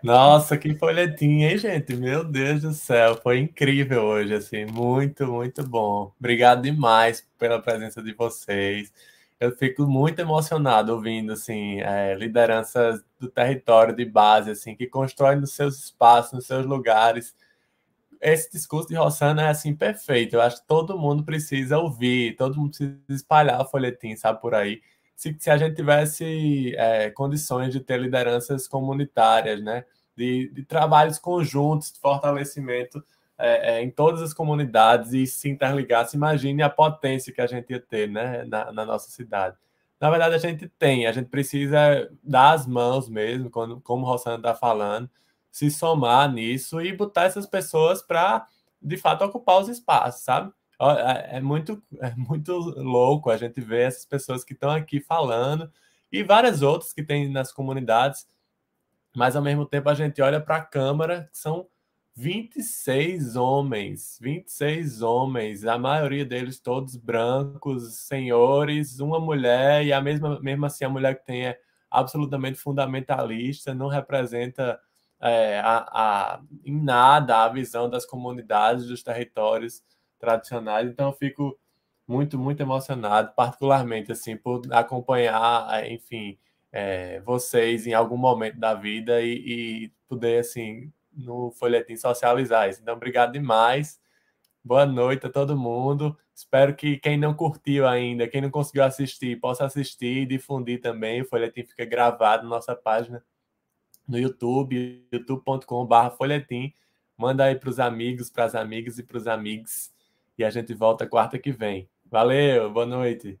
Nossa, que folhetinha, hein, gente? Meu Deus do céu, foi incrível hoje, assim, muito, muito bom. Obrigado demais pela presença de vocês. Eu fico muito emocionado ouvindo, assim, é, lideranças do território de base, assim, que constroem nos seus espaços, nos seus lugares, esse discurso de Rossana é assim perfeito. Eu acho que todo mundo precisa ouvir, todo mundo precisa espalhar o folhetim, sabe, por aí. Se, se a gente tivesse é, condições de ter lideranças comunitárias, né, de, de trabalhos conjuntos, de fortalecimento é, é, em todas as comunidades e se interligasse, imagine a potência que a gente ia ter, né, na, na nossa cidade. Na verdade, a gente tem, a gente precisa dar as mãos mesmo, quando, como Rossana está falando, se somar nisso e botar essas pessoas para, de fato, ocupar os espaços, sabe? É, é muito, é muito louco a gente ver essas pessoas que estão aqui falando e várias outras que tem nas comunidades, mas ao mesmo tempo a gente olha para a Câmara, que são 26 homens, 26 homens, a maioria deles todos brancos, senhores, uma mulher, e a mesma, mesmo assim a mulher que tem é absolutamente fundamentalista, não representa é, a, a, em nada a visão das comunidades, dos territórios tradicionais. Então, eu fico muito, muito emocionado, particularmente assim, por acompanhar, enfim, é, vocês em algum momento da vida e, e poder, assim, no folhetim socializar isso. Então, obrigado demais. Boa noite a todo mundo. Espero que quem não curtiu ainda, quem não conseguiu assistir, possa assistir e difundir também. O folhetim fica gravado na nossa página no YouTube, youtube.com.br folhetim. Manda aí para os amigos, para as amigas e para os amigos. E a gente volta quarta que vem. Valeu, boa noite.